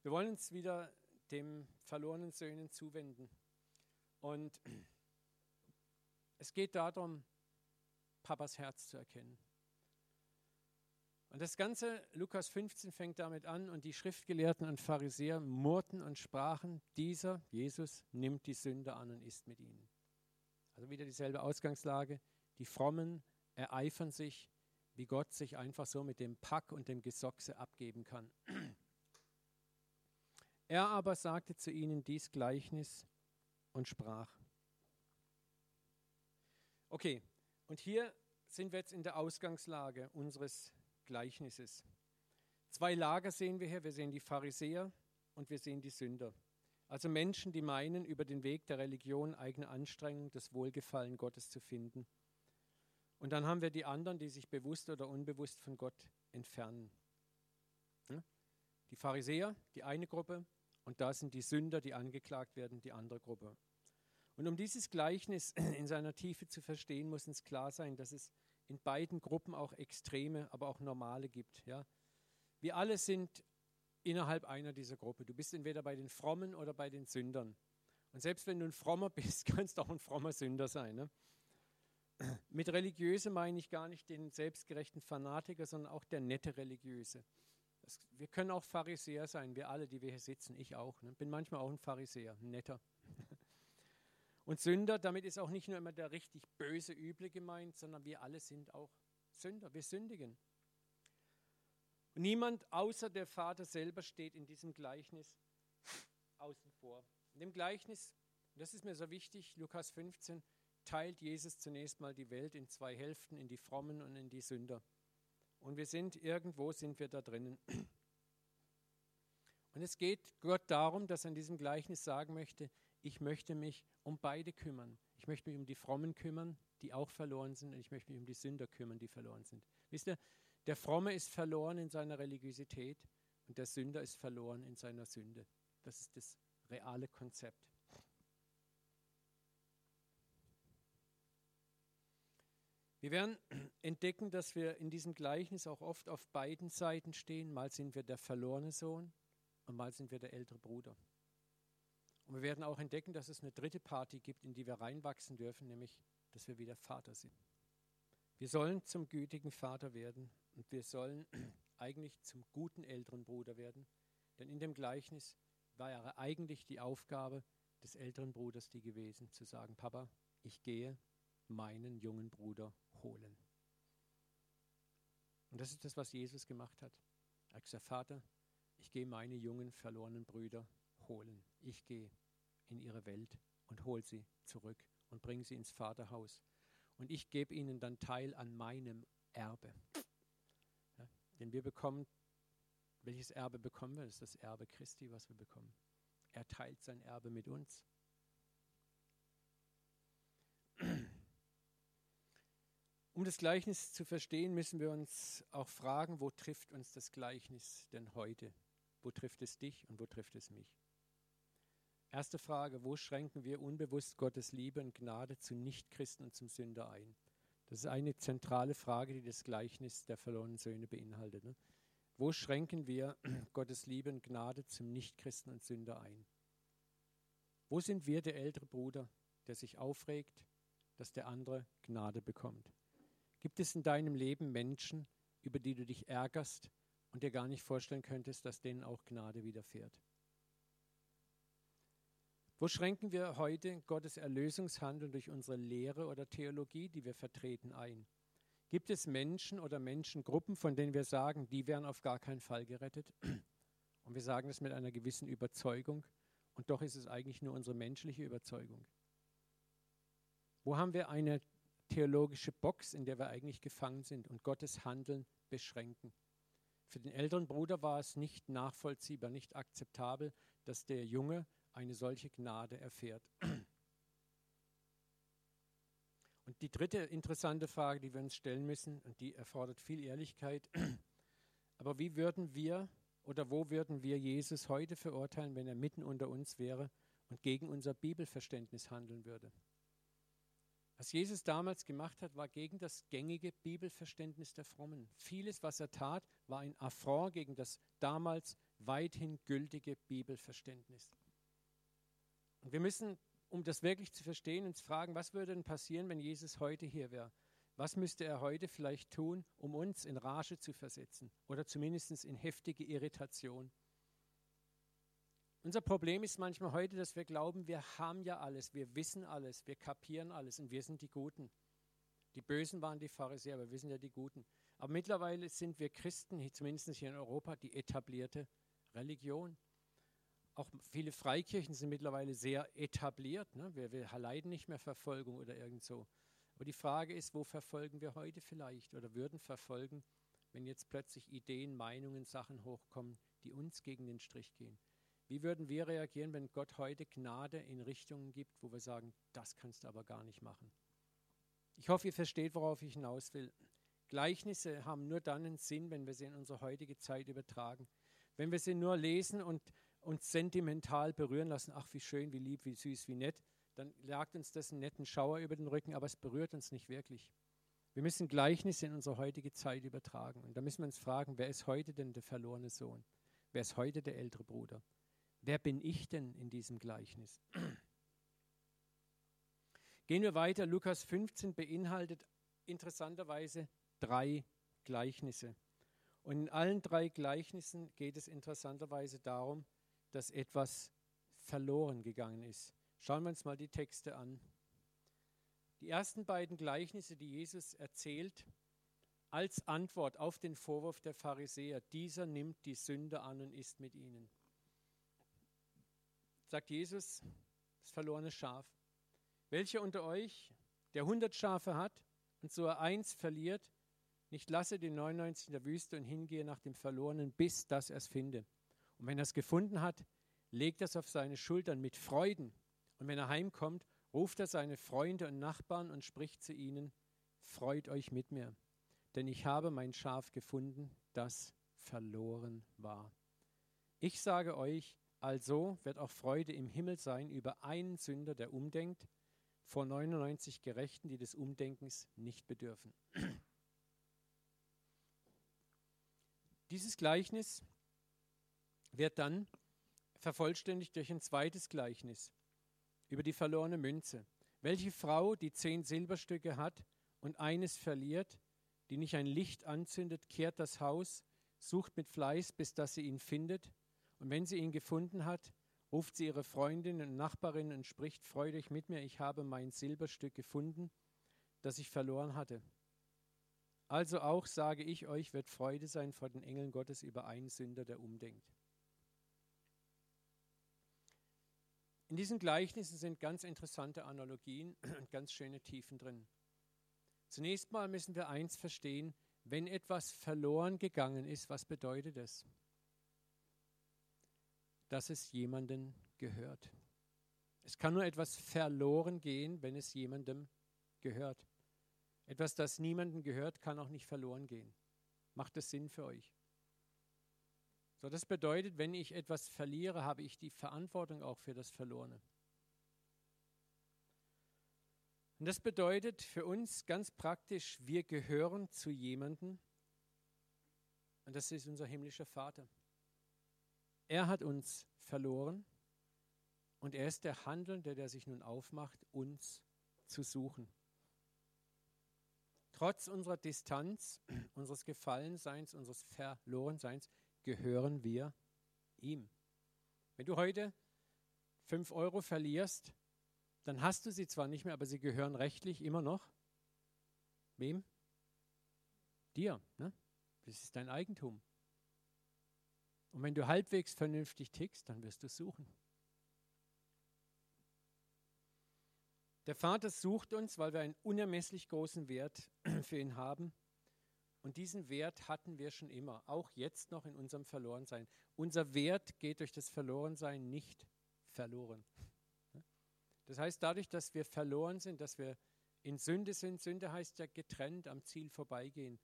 Wir wollen uns wieder dem verlorenen Söhnen zuwenden. Und [clears throat] es geht darum, Papas Herz zu erkennen. Und das ganze Lukas 15 fängt damit an und die Schriftgelehrten und Pharisäer murrten und sprachen, dieser Jesus nimmt die Sünde an und isst mit ihnen. Also wieder dieselbe Ausgangslage. Die Frommen ereifern sich, wie Gott sich einfach so mit dem Pack und dem Gesochse abgeben kann. Er aber sagte zu ihnen dies Gleichnis und sprach. Okay, und hier sind wir jetzt in der Ausgangslage unseres Gleichnisses. Zwei Lager sehen wir hier. Wir sehen die Pharisäer und wir sehen die Sünder. Also Menschen, die meinen, über den Weg der Religion eigene Anstrengung, das Wohlgefallen Gottes zu finden. Und dann haben wir die anderen, die sich bewusst oder unbewusst von Gott entfernen. Die Pharisäer, die eine Gruppe, und da sind die Sünder, die angeklagt werden, die andere Gruppe. Und um dieses Gleichnis [clears throat] in seiner Tiefe zu verstehen, muss uns klar sein, dass es in beiden Gruppen auch Extreme, aber auch Normale gibt. Ja? Wir alle sind innerhalb einer dieser Gruppe. Du bist entweder bei den Frommen oder bei den Sündern. Und selbst wenn du ein Frommer [laughs] bist, kannst du auch ein frommer Sünder sein. Ne? [clears throat] Mit Religiöse meine ich gar nicht den selbstgerechten Fanatiker, sondern auch der nette Religiöse. Das, wir können auch Pharisäer sein, wir alle, die wir hier sitzen, ich auch. Ne? Bin manchmal auch ein Pharisäer, ein netter. Und Sünder, damit ist auch nicht nur immer der richtig böse, üble gemeint, sondern wir alle sind auch Sünder. Wir sündigen. Niemand außer der Vater selber steht in diesem Gleichnis außen vor. In dem Gleichnis, das ist mir so wichtig, Lukas 15, teilt Jesus zunächst mal die Welt in zwei Hälften, in die Frommen und in die Sünder. Und wir sind irgendwo, sind wir da drinnen. Und es geht Gott darum, dass er in diesem Gleichnis sagen möchte, ich möchte mich um beide kümmern. Ich möchte mich um die Frommen kümmern, die auch verloren sind, und ich möchte mich um die Sünder kümmern, die verloren sind. Wisst ihr, der Fromme ist verloren in seiner Religiosität und der Sünder ist verloren in seiner Sünde. Das ist das reale Konzept. Wir werden [clears throat] entdecken, dass wir in diesem Gleichnis auch oft auf beiden Seiten stehen. Mal sind wir der verlorene Sohn und mal sind wir der ältere Bruder. Und wir werden auch entdecken, dass es eine dritte Party gibt, in die wir reinwachsen dürfen, nämlich, dass wir wieder Vater sind. Wir sollen zum gütigen Vater werden und wir sollen [clears throat] eigentlich zum guten älteren Bruder werden, denn in dem Gleichnis war eigentlich die Aufgabe des älteren Bruders die gewesen, zu sagen, Papa, ich gehe meinen jungen Bruder holen. Und das ist das, was Jesus gemacht hat. Er hat gesagt, Vater, ich gehe meine jungen verlorenen Brüder holen. Ich gehe in ihre Welt und hole sie zurück und bringe sie ins Vaterhaus. Und ich gebe ihnen dann Teil an meinem Erbe. Ja, denn wir bekommen, welches Erbe bekommen wir? Das ist das Erbe Christi, was wir bekommen. Er teilt sein Erbe mit uns. Um das Gleichnis zu verstehen, müssen wir uns auch fragen, wo trifft uns das Gleichnis denn heute? Wo trifft es dich und wo trifft es mich? Erste Frage, wo schränken wir unbewusst Gottes Liebe und Gnade zu Nichtchristen und zum Sünder ein? Das ist eine zentrale Frage, die das Gleichnis der verlorenen Söhne beinhaltet. Ne? Wo schränken wir [clears throat] Gottes Liebe und Gnade zum Nichtchristen und Sünder ein? Wo sind wir der ältere Bruder, der sich aufregt, dass der andere Gnade bekommt? Gibt es in deinem Leben Menschen, über die du dich ärgerst und dir gar nicht vorstellen könntest, dass denen auch Gnade widerfährt? Wo schränken wir heute Gottes Erlösungshandel durch unsere Lehre oder Theologie, die wir vertreten, ein? Gibt es Menschen oder Menschengruppen, von denen wir sagen, die wären auf gar keinen Fall gerettet? [clears throat] Und wir sagen das mit einer gewissen Überzeugung. Und doch ist es eigentlich nur unsere menschliche Überzeugung. Wo haben wir eine theologische Box, in der wir eigentlich gefangen sind und Gottes Handeln beschränken. Für den älteren Bruder war es nicht nachvollziehbar, nicht akzeptabel, dass der Junge eine solche Gnade erfährt. Und die dritte interessante Frage, die wir uns stellen müssen, und die erfordert viel Ehrlichkeit, aber wie würden wir oder wo würden wir Jesus heute verurteilen, wenn er mitten unter uns wäre und gegen unser Bibelverständnis handeln würde? Was Jesus damals gemacht hat, war gegen das gängige Bibelverständnis der Frommen. Vieles, was er tat, war ein Affront gegen das damals weithin gültige Bibelverständnis. Wir müssen, um das wirklich zu verstehen, uns fragen, was würde denn passieren, wenn Jesus heute hier wäre? Was müsste er heute vielleicht tun, um uns in Rage zu versetzen oder zumindest in heftige Irritation? Unser Problem ist manchmal heute, dass wir glauben, wir haben ja alles, wir wissen alles, wir kapieren alles und wir sind die Guten. Die Bösen waren die Pharisäer, aber wir sind ja die Guten. Aber mittlerweile sind wir Christen, zumindest hier in Europa, die etablierte Religion. Auch viele Freikirchen sind mittlerweile sehr etabliert. Ne? Wir, wir leiden nicht mehr Verfolgung oder irgend so. Aber die Frage ist, wo verfolgen wir heute vielleicht oder würden verfolgen, wenn jetzt plötzlich Ideen, Meinungen, Sachen hochkommen, die uns gegen den Strich gehen? Wie würden wir reagieren, wenn Gott heute Gnade in Richtungen gibt, wo wir sagen, das kannst du aber gar nicht machen? Ich hoffe, ihr versteht, worauf ich hinaus will. Gleichnisse haben nur dann einen Sinn, wenn wir sie in unsere heutige Zeit übertragen. Wenn wir sie nur lesen und uns sentimental berühren lassen, ach wie schön, wie lieb, wie süß, wie nett, dann jagt uns das einen netten Schauer über den Rücken, aber es berührt uns nicht wirklich. Wir müssen Gleichnisse in unsere heutige Zeit übertragen. Und da müssen wir uns fragen, wer ist heute denn der verlorene Sohn? Wer ist heute der ältere Bruder? Wer bin ich denn in diesem Gleichnis? [clears throat] Gehen wir weiter. Lukas 15 beinhaltet interessanterweise drei Gleichnisse. Und in allen drei Gleichnissen geht es interessanterweise darum, dass etwas verloren gegangen ist. Schauen wir uns mal die Texte an. Die ersten beiden Gleichnisse, die Jesus erzählt, als Antwort auf den Vorwurf der Pharisäer, dieser nimmt die Sünde an und ist mit ihnen. Sagt Jesus, das verlorene Schaf. Welcher unter euch, der hundert Schafe hat und so er eins verliert, nicht lasse den 99 in der Wüste und hingehe nach dem Verlorenen, bis das er es finde. Und wenn er es gefunden hat, legt er es auf seine Schultern mit Freuden. Und wenn er heimkommt, ruft er seine Freunde und Nachbarn und spricht zu ihnen, freut euch mit mir, denn ich habe mein Schaf gefunden, das verloren war. Ich sage euch, also wird auch Freude im Himmel sein über einen Sünder, der umdenkt, vor 99 Gerechten, die des Umdenkens nicht bedürfen. [clears throat] Dieses Gleichnis wird dann vervollständigt durch ein zweites Gleichnis über die verlorene Münze. Welche Frau, die zehn Silberstücke hat und eines verliert, die nicht ein Licht anzündet, kehrt das Haus, sucht mit Fleiß, bis dass sie ihn findet. Und wenn sie ihn gefunden hat, ruft sie ihre Freundinnen und Nachbarinnen und spricht, freut euch mit mir, ich habe mein Silberstück gefunden, das ich verloren hatte. Also auch sage ich euch, wird Freude sein vor den Engeln Gottes über einen Sünder, der umdenkt. In diesen Gleichnissen sind ganz interessante Analogien [clears throat] und ganz schöne Tiefen drin. Zunächst mal müssen wir eins verstehen, wenn etwas verloren gegangen ist, was bedeutet es? Dass es jemandem gehört. Es kann nur etwas verloren gehen, wenn es jemandem gehört. Etwas, das niemandem gehört, kann auch nicht verloren gehen. Macht das Sinn für euch? So, das bedeutet, wenn ich etwas verliere, habe ich die Verantwortung auch für das Verlorene. Und das bedeutet für uns ganz praktisch, wir gehören zu jemandem und das ist unser himmlischer Vater. Er hat uns verloren und er ist der Handelnde, der sich nun aufmacht, uns zu suchen. Trotz unserer Distanz, unseres Gefallenseins, unseres Verlorenseins, gehören wir ihm. Wenn du heute fünf Euro verlierst, dann hast du sie zwar nicht mehr, aber sie gehören rechtlich immer noch wem? Dir. Ne? Das ist dein Eigentum. Und wenn du halbwegs vernünftig tickst, dann wirst du suchen. Der Vater sucht uns, weil wir einen unermesslich großen Wert [clears throat] für ihn haben. Und diesen Wert hatten wir schon immer, auch jetzt noch in unserem Verlorensein. Unser Wert geht durch das Verlorensein nicht verloren. Das heißt, dadurch, dass wir verloren sind, dass wir in Sünde sind, Sünde heißt ja getrennt am Ziel vorbeigehen,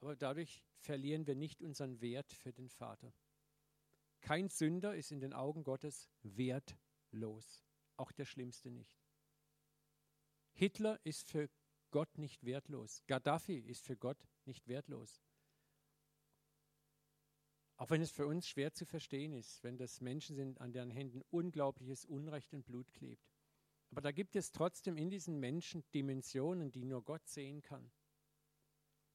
aber dadurch verlieren wir nicht unseren Wert für den Vater. Kein Sünder ist in den Augen Gottes wertlos, auch der Schlimmste nicht. Hitler ist für Gott nicht wertlos. Gaddafi ist für Gott nicht wertlos. Auch wenn es für uns schwer zu verstehen ist, wenn das Menschen sind, an deren Händen unglaubliches Unrecht und Blut klebt. Aber da gibt es trotzdem in diesen Menschen Dimensionen, die nur Gott sehen kann.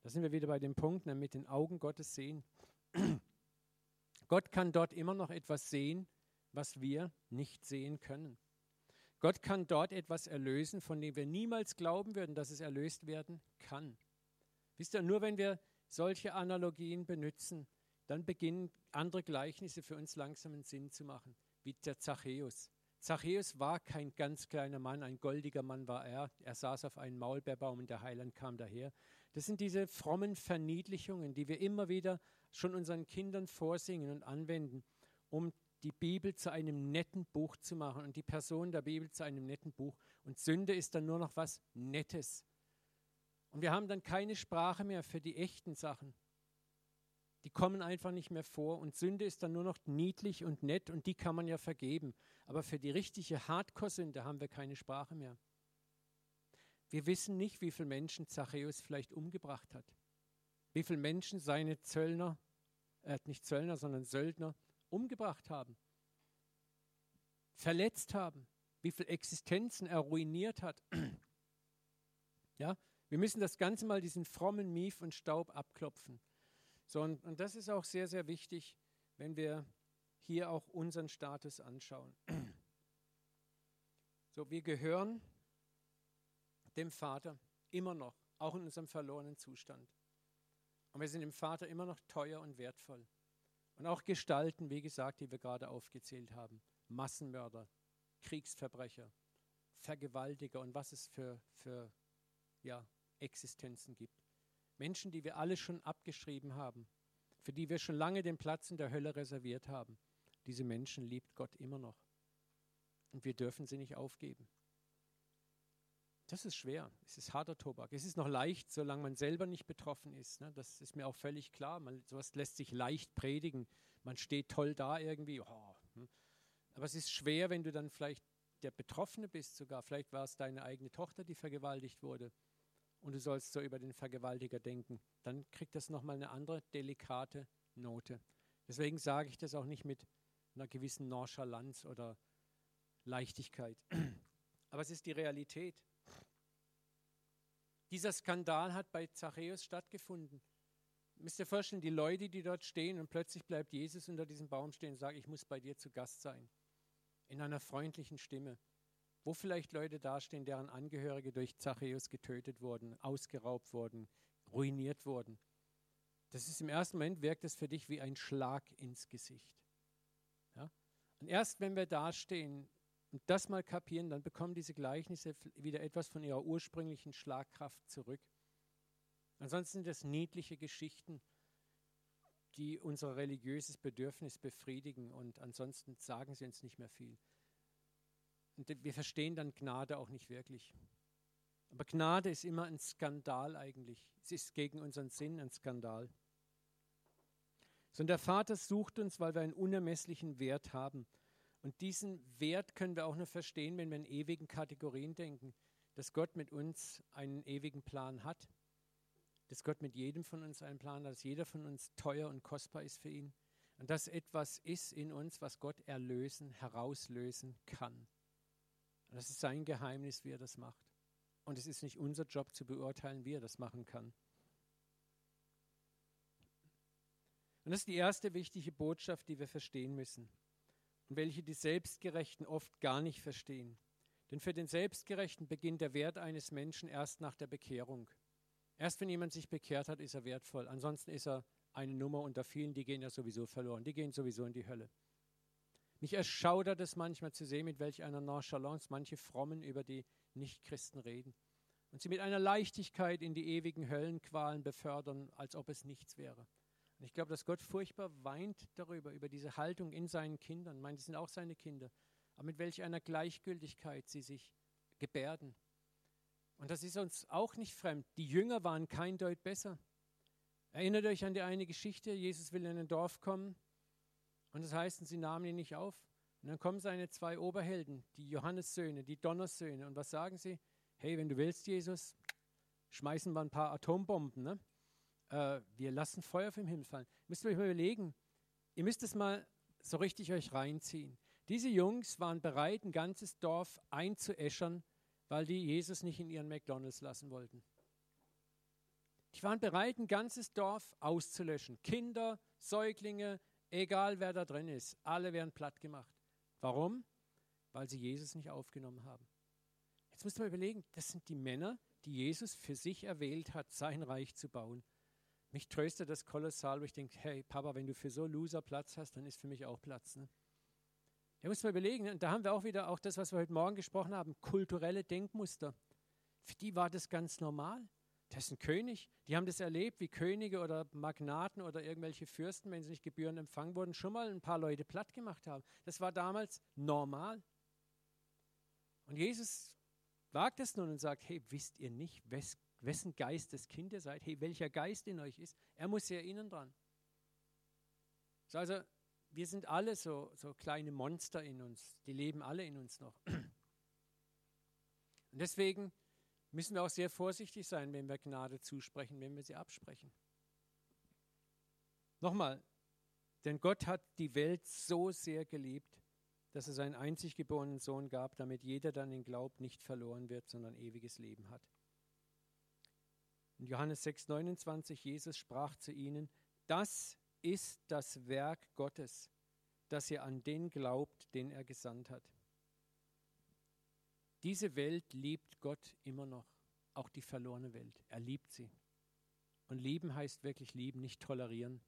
Da sind wir wieder bei dem Punkt, ne, mit den Augen Gottes sehen. [clears throat] Gott kann dort immer noch etwas sehen, was wir nicht sehen können. Gott kann dort etwas erlösen, von dem wir niemals glauben würden, dass es erlöst werden kann. Wisst ihr, nur wenn wir solche Analogien benutzen, dann beginnen andere Gleichnisse für uns langsam einen Sinn zu machen, wie der Zachäus. Zachäus war kein ganz kleiner Mann, ein goldiger Mann war er. Er saß auf einem Maulbeerbaum und der Heiland kam daher. Das sind diese frommen Verniedlichungen, die wir immer wieder schon unseren Kindern vorsingen und anwenden, um die Bibel zu einem netten Buch zu machen und die Person der Bibel zu einem netten Buch. Und Sünde ist dann nur noch was Nettes. Und wir haben dann keine Sprache mehr für die echten Sachen. Die kommen einfach nicht mehr vor. Und Sünde ist dann nur noch niedlich und nett und die kann man ja vergeben. Aber für die richtige Hardcore-Sünde haben wir keine Sprache mehr. Wir wissen nicht, wie viele Menschen Zachäus vielleicht umgebracht hat. Wie viele Menschen seine Zöllner, äh, nicht Zöllner, sondern Söldner umgebracht haben, verletzt haben, wie viele Existenzen er ruiniert hat. [clears throat] ja, wir müssen das Ganze mal diesen frommen Mief und Staub abklopfen. So, und, und das ist auch sehr, sehr wichtig, wenn wir hier auch unseren Status anschauen. [clears throat] So, wir gehören dem Vater immer noch, auch in unserem verlorenen Zustand. Und wir sind dem Vater immer noch teuer und wertvoll. Und auch Gestalten, wie gesagt, die wir gerade aufgezählt haben. Massenmörder, Kriegsverbrecher, Vergewaltiger und was es für, für ja, Existenzen gibt. Menschen, die wir alle schon abgeschrieben haben, für die wir schon lange den Platz in der Hölle reserviert haben. Diese Menschen liebt Gott immer noch. Und wir dürfen sie nicht aufgeben. Das ist schwer. Es ist harter Tobak. Es ist noch leicht, solange man selber nicht betroffen ist. Ne? Das ist mir auch völlig klar. Man, sowas lässt sich leicht predigen. Man steht toll da irgendwie. Oh, hm. Aber es ist schwer, wenn du dann vielleicht der Betroffene bist sogar. Vielleicht war es deine eigene Tochter, die vergewaltigt wurde. Und du sollst so über den Vergewaltiger denken. Dann kriegt das nochmal eine andere delikate Note. Deswegen sage ich das auch nicht mit einer gewissen Nonchalanz oder Leichtigkeit. [clears throat] Aber es ist die Realität. Dieser Skandal hat bei Zachäus stattgefunden. Müsst ihr vorstellen, die Leute, die dort stehen und plötzlich bleibt Jesus unter diesem Baum stehen und sagt, ich muss bei dir zu Gast sein. In einer freundlichen Stimme. Wo vielleicht Leute dastehen, deren Angehörige durch Zachäus getötet wurden, ausgeraubt wurden, ruiniert wurden. Das ist im ersten Moment wirkt es für dich wie ein Schlag ins Gesicht. Ja? Und erst wenn wir dastehen und das mal kapieren, dann bekommen diese Gleichnisse wieder etwas von ihrer ursprünglichen Schlagkraft zurück. Ansonsten sind das niedliche Geschichten, die unser religiöses Bedürfnis befriedigen und ansonsten sagen sie uns nicht mehr viel. Und wir verstehen dann Gnade auch nicht wirklich. Aber Gnade ist immer ein Skandal eigentlich. Es ist gegen unseren Sinn ein Skandal. Sondern der Vater sucht uns, weil wir einen unermesslichen Wert haben. Und diesen Wert können wir auch nur verstehen, wenn wir in ewigen Kategorien denken, dass Gott mit uns einen ewigen Plan hat, dass Gott mit jedem von uns einen Plan hat, dass jeder von uns teuer und kostbar ist für ihn und dass etwas ist in uns, was Gott erlösen, herauslösen kann. Das ist sein Geheimnis, wie er das macht. Und es ist nicht unser Job zu beurteilen, wie er das machen kann. Und das ist die erste wichtige Botschaft, die wir verstehen müssen und welche die Selbstgerechten oft gar nicht verstehen. Denn für den Selbstgerechten beginnt der Wert eines Menschen erst nach der Bekehrung. Erst wenn jemand sich bekehrt hat, ist er wertvoll. Ansonsten ist er eine Nummer unter vielen, die gehen ja sowieso verloren. Die gehen sowieso in die Hölle. Mich erschaudert es manchmal zu sehen, mit welch einer Nonchalance manche Frommen über die Nichtchristen reden und sie mit einer Leichtigkeit in die ewigen Höllenqualen befördern, als ob es nichts wäre. Und ich glaube, dass Gott furchtbar weint darüber, über diese Haltung in seinen Kindern. Ich meine, das sind auch seine Kinder. Aber mit welch einer Gleichgültigkeit sie sich gebärden. Und das ist uns auch nicht fremd. Die Jünger waren kein Deut besser. Erinnert euch an die eine Geschichte, Jesus will in ein Dorf kommen und das heißt, sie nahmen ihn nicht auf. Und dann kommen seine zwei Oberhelden, die Johannessöhne, die Donnersöhne. Und was sagen sie? Hey, wenn du willst, Jesus, schmeißen wir ein paar Atombomben. Ne? Äh, wir lassen Feuer vom Himmel fallen. Müsst ihr euch mal überlegen. Ihr müsst es mal so richtig euch reinziehen. Diese Jungs waren bereit, ein ganzes Dorf einzuäschern, weil die Jesus nicht in ihren McDonalds lassen wollten. Die waren bereit, ein ganzes Dorf auszulöschen. Kinder, Säuglinge, egal wer da drin ist, alle werden platt gemacht. Warum? Weil sie Jesus nicht aufgenommen haben. Jetzt müsst ihr mal überlegen, das sind die Männer, die Jesus für sich erwählt hat, sein Reich zu bauen. Mich tröstet das kolossal, wo ich denke, hey Papa, wenn du für so Loser Platz hast, dann ist für mich auch Platz. Ne? Ihr müsst mal überlegen, und da haben wir auch wieder auch das, was wir heute Morgen gesprochen haben, kulturelle Denkmuster. Für die war das ganz normal. Das ist ein König. Die haben das erlebt, wie Könige oder Magnaten oder irgendwelche Fürsten, wenn sie nicht Gebühren empfangen wurden, schon mal ein paar Leute platt gemacht haben. Das war damals normal. Und Jesus wagt es nun und sagt, hey, wisst ihr nicht, wes, wessen Geist das Kind ihr seid? Hey, welcher Geist in euch ist? Er muss ja innen dran. So, also, wir sind alle so, so kleine Monster in uns. Die leben alle in uns noch. Und deswegen müssen wir auch sehr vorsichtig sein, wenn wir Gnade zusprechen, wenn wir sie absprechen. Nochmal, denn Gott hat die Welt so sehr geliebt, dass er seinen einzig geborenen Sohn gab, damit jeder dann in Glaub nicht verloren wird, sondern ewiges Leben hat. In Johannes 6, 29, Jesus sprach zu ihnen, das ist das Werk Gottes, dass ihr an den glaubt, den er gesandt hat. Diese Welt liebt Gott immer noch, auch die verlorene Welt. Er liebt sie. Und lieben heißt wirklich lieben, nicht tolerieren,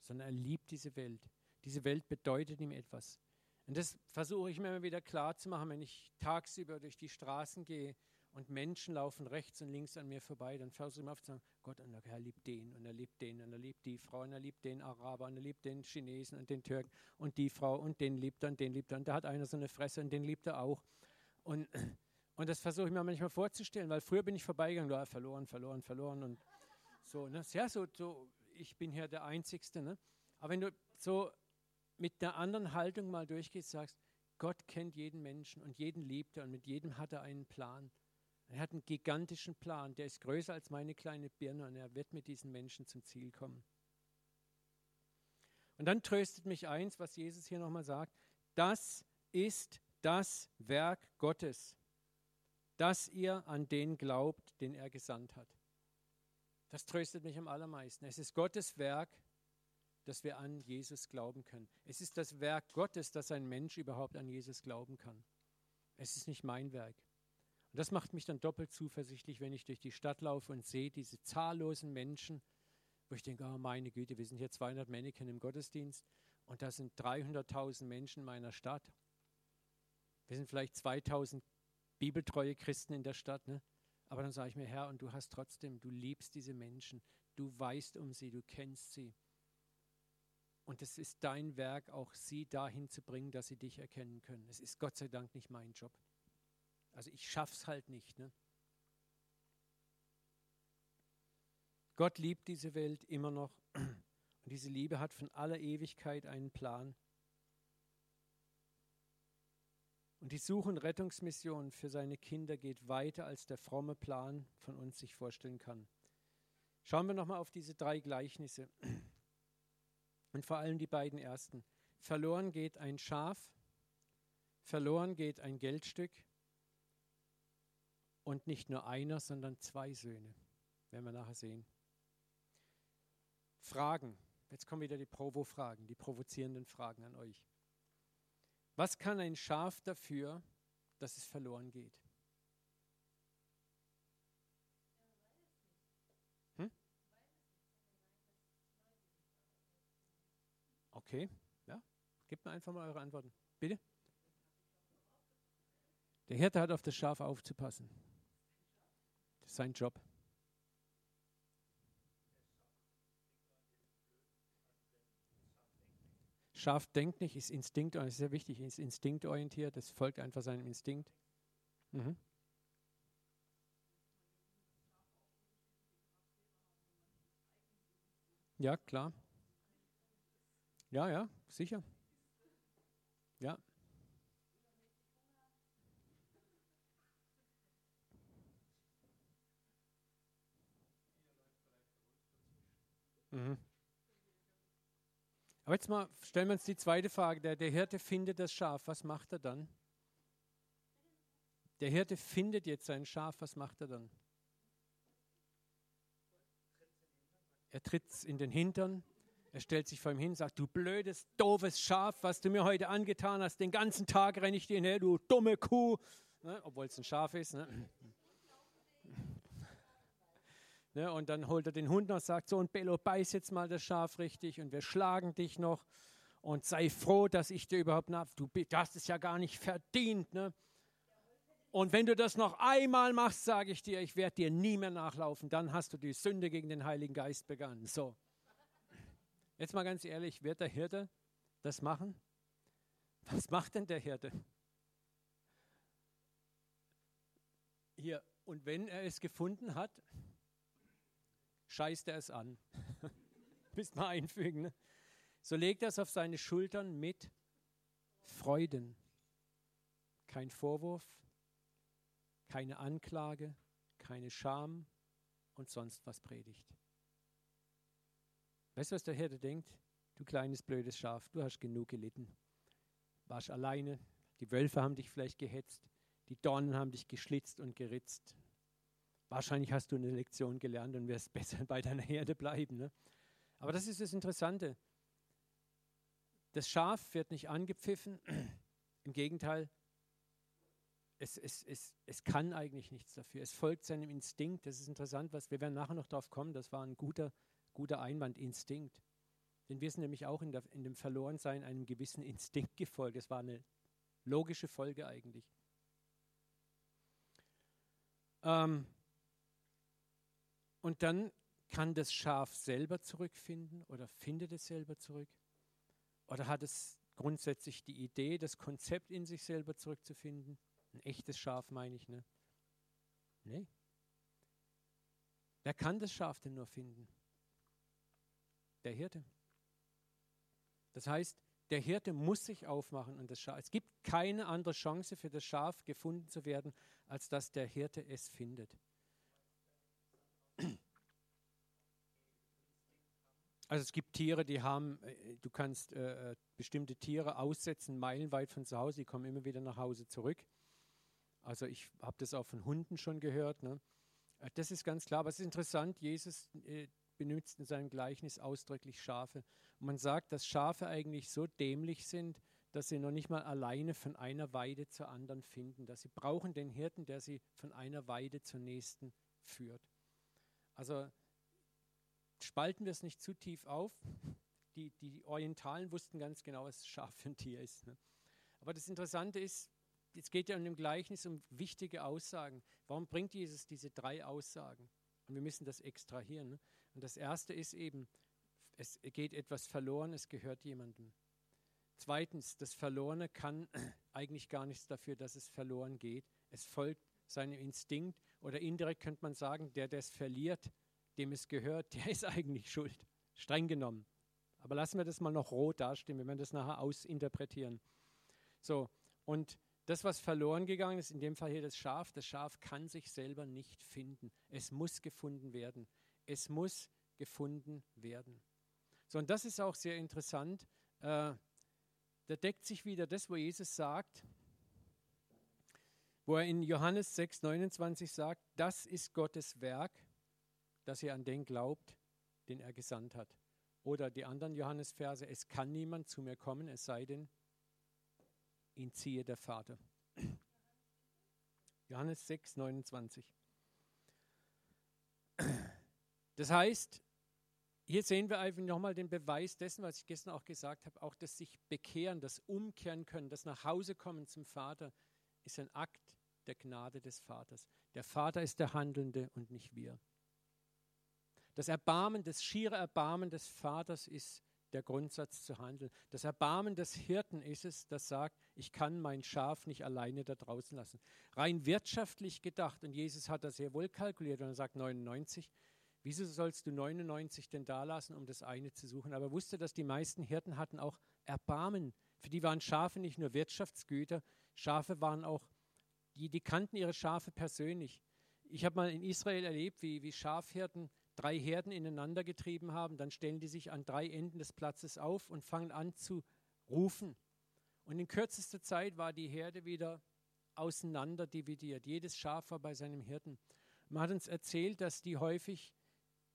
sondern er liebt diese Welt. Diese Welt bedeutet ihm etwas. Und das versuche ich mir immer wieder klar zu machen, wenn ich tagsüber durch die Straßen gehe und Menschen laufen rechts und links an mir vorbei, dann versuche ich immer auf zu sagen, Gott, und der liebt den und er liebt den und er liebt die Frau und er liebt den Araber und er liebt den Chinesen und den Türken und die Frau und den liebt er und den liebt er und da hat einer so eine Fresse und den liebt er auch. Und und das versuche ich mir manchmal vorzustellen, weil früher bin ich vorbeigegangen, ja, verloren, verloren, verloren und so. Ne? Ja, so, so, ich bin hier der Einzigste. Ne? Aber wenn du so mit einer anderen Haltung mal durchgehst, sagst, Gott kennt jeden Menschen und jeden liebt er und mit jedem hat er einen Plan. Er hat einen gigantischen Plan, der ist größer als meine kleine Birne und er wird mit diesen Menschen zum Ziel kommen. Und dann tröstet mich eins, was Jesus hier nochmal sagt, das ist das Werk Gottes dass ihr an den glaubt, den er gesandt hat. Das tröstet mich am allermeisten. Es ist Gottes Werk, dass wir an Jesus glauben können. Es ist das Werk Gottes, dass ein Mensch überhaupt an Jesus glauben kann. Es ist nicht mein Werk. Und das macht mich dann doppelt zuversichtlich, wenn ich durch die Stadt laufe und sehe diese zahllosen Menschen, wo ich denke, oh meine Güte, wir sind hier 200 Männchen im Gottesdienst und da sind 300.000 Menschen in meiner Stadt. Wir sind vielleicht 2000 bibeltreue Christen in der Stadt. Ne? Aber dann sage ich mir, Herr, und du hast trotzdem, du liebst diese Menschen, du weißt um sie, du kennst sie. Und es ist dein Werk, auch sie dahin zu bringen, dass sie dich erkennen können. Es ist Gott sei Dank nicht mein Job. Also ich schaff's halt nicht. Ne? Gott liebt diese Welt immer noch und diese Liebe hat von aller Ewigkeit einen Plan. Und die Such- und Rettungsmission für seine Kinder geht weiter, als der fromme Plan von uns sich vorstellen kann. Schauen wir nochmal auf diese drei Gleichnisse [clears throat] und vor allem die beiden ersten. Verloren geht ein Schaf, verloren geht ein Geldstück und nicht nur einer, sondern zwei Söhne, werden wir nachher sehen. Fragen. Jetzt kommen wieder die Provo-Fragen, die provozierenden Fragen an euch. Was kann ein Schaf dafür, dass es verloren geht? Hm? Okay, ja. Gebt mir einfach mal eure Antworten. Bitte? Der Hirte hat auf das Schaf aufzupassen. Das ist sein Job. Schaf denkt nicht, ist Instinkt, das ist sehr wichtig, ist instinktorientiert, das folgt einfach seinem Instinkt. Mhm. Ja, klar. Ja, ja, sicher. Ja. Mhm. Aber jetzt mal stellen wir uns die zweite Frage. Der, der Hirte findet das Schaf. Was macht er dann? Der Hirte findet jetzt sein Schaf. Was macht er dann? Er tritt in den Hintern. Er stellt sich vor ihm hin und sagt, du blödes, doofes Schaf, was du mir heute angetan hast. Den ganzen Tag renne ich dir hinher, du dumme Kuh. Ne? Obwohl es ein Schaf ist. Ne? Ne, und dann holt er den Hund noch und sagt so, und Bello, beiß jetzt mal das Schaf richtig und wir schlagen dich noch und sei froh, dass ich dir überhaupt nach, du hast es ja gar nicht verdient. Ne? Und wenn du das noch einmal machst, sage ich dir, ich werde dir nie mehr nachlaufen, dann hast du die Sünde gegen den Heiligen Geist begangen. So. Jetzt mal ganz ehrlich, wird der Hirte das machen? Was macht denn der Hirte? Hier, und wenn er es gefunden hat, scheißt er es an. [laughs] Müsst mal einfügen. Ne? So legt er es auf seine Schultern mit Freuden. Kein Vorwurf, keine Anklage, keine Scham und sonst was predigt. Weißt du, was der Hirte denkt? Du kleines blödes Schaf, du hast genug gelitten. Warst alleine, die Wölfe haben dich vielleicht gehetzt, die Dornen haben dich geschlitzt und geritzt. Wahrscheinlich hast du eine Lektion gelernt und wirst besser bei deiner Herde bleiben. Ne? Aber das ist das Interessante. Das Schaf wird nicht angepfiffen. [clears throat] Im Gegenteil, es, es, es, es kann eigentlich nichts dafür. Es folgt seinem Instinkt. Das ist interessant, was wir werden nachher noch darauf kommen. Das war ein guter, guter Einwand, Instinkt. Denn wir sind nämlich auch in, der, in dem Verlorensein einem gewissen Instinkt gefolgt. Das war eine logische Folge eigentlich. Ähm, und dann kann das Schaf selber zurückfinden oder findet es selber zurück? Oder hat es grundsätzlich die Idee, das Konzept in sich selber zurückzufinden? Ein echtes Schaf meine ich, ne? Nee. Wer kann das Schaf denn nur finden? Der Hirte. Das heißt, der Hirte muss sich aufmachen und das Schaf. Es gibt keine andere Chance für das Schaf gefunden zu werden, als dass der Hirte es findet. Also es gibt Tiere, die haben, äh, du kannst äh, äh, bestimmte Tiere aussetzen, meilenweit von zu Hause, die kommen immer wieder nach Hause zurück. Also ich habe das auch von Hunden schon gehört. Ne? Äh, das ist ganz klar, aber es ist interessant, Jesus benutzt in seinem Gleichnis ausdrücklich Schafe. Und man sagt, dass Schafe eigentlich so dämlich sind, dass sie noch nicht mal alleine von einer Weide zur anderen finden, dass sie brauchen den Hirten, der sie von einer Weide zur nächsten führt. Also spalten wir es nicht zu tief auf. Die, die Orientalen wussten ganz genau, was Schaf für ein Tier ist. Ne? Aber das Interessante ist, es geht ja in dem Gleichnis um wichtige Aussagen. Warum bringt Jesus diese drei Aussagen? Und wir müssen das extrahieren. Ne? Und das erste ist eben, es geht etwas verloren, es gehört jemandem. Zweitens, das Verlorene kann [clears throat] eigentlich gar nichts dafür, dass es verloren geht. Es folgt seinem Instinkt oder indirekt könnte man sagen, der, der es verliert, dem es gehört, [laughs] der ist eigentlich schuld. Streng genommen. Aber lassen wir das mal noch rot dastehen, wir werden das nachher ausinterpretieren. So, und das, was verloren gegangen ist, in dem Fall hier das Schaf, das Schaf kann sich selber nicht finden. Es muss gefunden werden. Es muss gefunden werden. So, und das ist auch sehr interessant. Äh, da deckt sich wieder das, wo Jesus sagt, wo er in Johannes 6, 29 sagt, das ist Gottes Werk, dass ihr an den glaubt, den er gesandt hat. Oder die anderen Johannesverse, es kann niemand zu mir kommen, es sei denn, ihn ziehe der Vater. [clears throat] Johannes 6, 29. Das heißt, hier sehen wir einfach nochmal den Beweis dessen, was ich gestern auch gesagt habe, auch das sich bekehren, das umkehren können, das nach Hause kommen zum Vater, ist ein Akt der Gnade des Vaters. Der Vater ist der Handelnde und nicht wir. Das Erbarmen, das schiere Erbarmen des Vaters ist der Grundsatz zu handeln. Das Erbarmen des Hirten ist es, das sagt, ich kann mein Schaf nicht alleine da draußen lassen. Rein wirtschaftlich gedacht, und Jesus hat das sehr wohl kalkuliert, und er sagt 99, wieso sollst du 99 denn da lassen, um das eine zu suchen? Aber er wusste, dass die meisten Hirten hatten auch Erbarmen. Für die waren Schafe nicht nur Wirtschaftsgüter, Schafe waren auch, die, die kannten ihre Schafe persönlich. Ich habe mal in Israel erlebt, wie, wie Schafhirten drei Herden ineinander getrieben haben, dann stellen die sich an drei Enden des Platzes auf und fangen an zu rufen. Und in kürzester Zeit war die Herde wieder auseinander dividiert. Jedes Schaf war bei seinem Hirten. Man hat uns erzählt, dass die häufig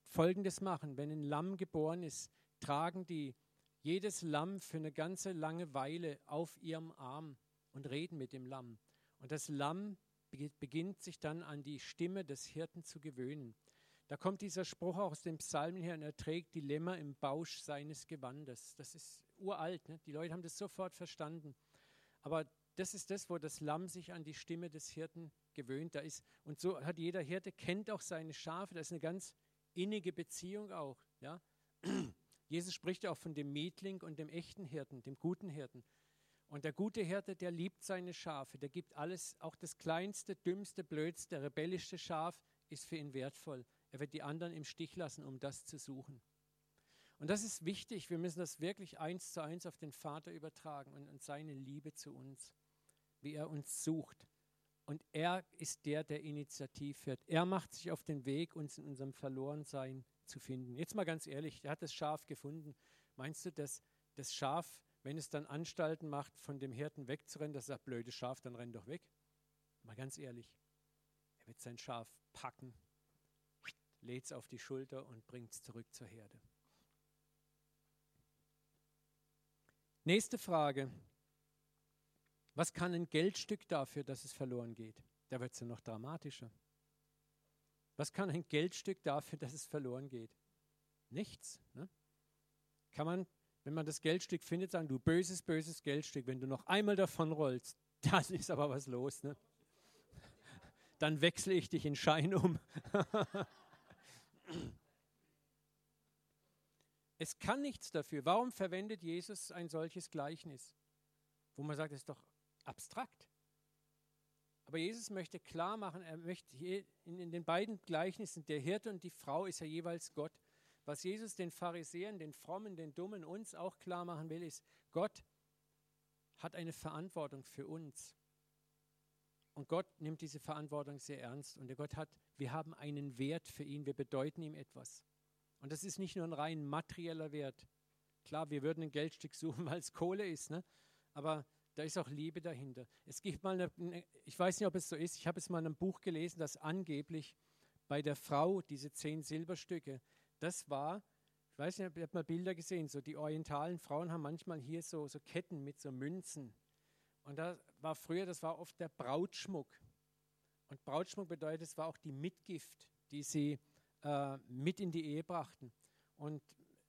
Folgendes machen. Wenn ein Lamm geboren ist, tragen die jedes Lamm für eine ganze lange Weile auf ihrem Arm und reden mit dem Lamm. Und das Lamm beginnt sich dann an die Stimme des Hirten zu gewöhnen. Da kommt dieser Spruch aus dem Psalmen her, und er trägt die Lämmer im Bausch seines Gewandes. Das ist uralt, ne? die Leute haben das sofort verstanden. Aber das ist das, wo das Lamm sich an die Stimme des Hirten gewöhnt. Da ist, und so hat jeder Hirte, kennt auch seine Schafe. Das ist eine ganz innige Beziehung auch. Ja? [clears throat] Jesus spricht auch von dem Mietling und dem echten Hirten, dem guten Hirten. Und der gute Hirte, der liebt seine Schafe, der gibt alles, auch das kleinste, dümmste, blödste, rebellischste Schaf ist für ihn wertvoll. Er wird die anderen im Stich lassen, um das zu suchen. Und das ist wichtig. Wir müssen das wirklich eins zu eins auf den Vater übertragen und, und seine Liebe zu uns, wie er uns sucht. Und er ist der, der initiativ führt. Er macht sich auf den Weg, uns in unserem Verlorensein zu finden. Jetzt mal ganz ehrlich, er hat das Schaf gefunden. Meinst du, dass das Schaf, wenn es dann Anstalten macht, von dem Hirten wegzurennen, das sagt, blödes Schaf, dann renn doch weg? Mal ganz ehrlich, er wird sein Schaf packen lädt es auf die Schulter und bringt es zurück zur Herde. Nächste Frage. Was kann ein Geldstück dafür, dass es verloren geht? Da wird es ja noch dramatischer. Was kann ein Geldstück dafür, dass es verloren geht? Nichts. Ne? Kann man, wenn man das Geldstück findet, sagen, du böses, böses Geldstück, wenn du noch einmal davon rollst, [laughs] dann ist aber was los. Ne? Dann wechsle ich dich in Schein um. [laughs] Es kann nichts dafür. Warum verwendet Jesus ein solches Gleichnis? Wo man sagt, es ist doch abstrakt. Aber Jesus möchte klar machen, er möchte in den beiden Gleichnissen, der Hirte und die Frau ist ja jeweils Gott. Was Jesus den Pharisäern, den Frommen, den Dummen uns auch klar machen will, ist, Gott hat eine Verantwortung für uns. Und Gott nimmt diese Verantwortung sehr ernst. Und der Gott hat, wir haben einen Wert für ihn, wir bedeuten ihm etwas. Und das ist nicht nur ein rein materieller Wert. Klar, wir würden ein Geldstück [laughs] suchen, weil es Kohle ist, ne? aber da ist auch Liebe dahinter. Es gibt mal eine, ich weiß nicht, ob es so ist, ich habe es mal in einem Buch gelesen, dass angeblich bei der Frau diese zehn Silberstücke, das war, ich weiß nicht, ihr habt mal Bilder gesehen, so die orientalen Frauen haben manchmal hier so, so Ketten mit so Münzen und da war früher, das war oft der Brautschmuck. Und Brautschmuck bedeutet, es war auch die Mitgift, die sie äh, mit in die Ehe brachten. Und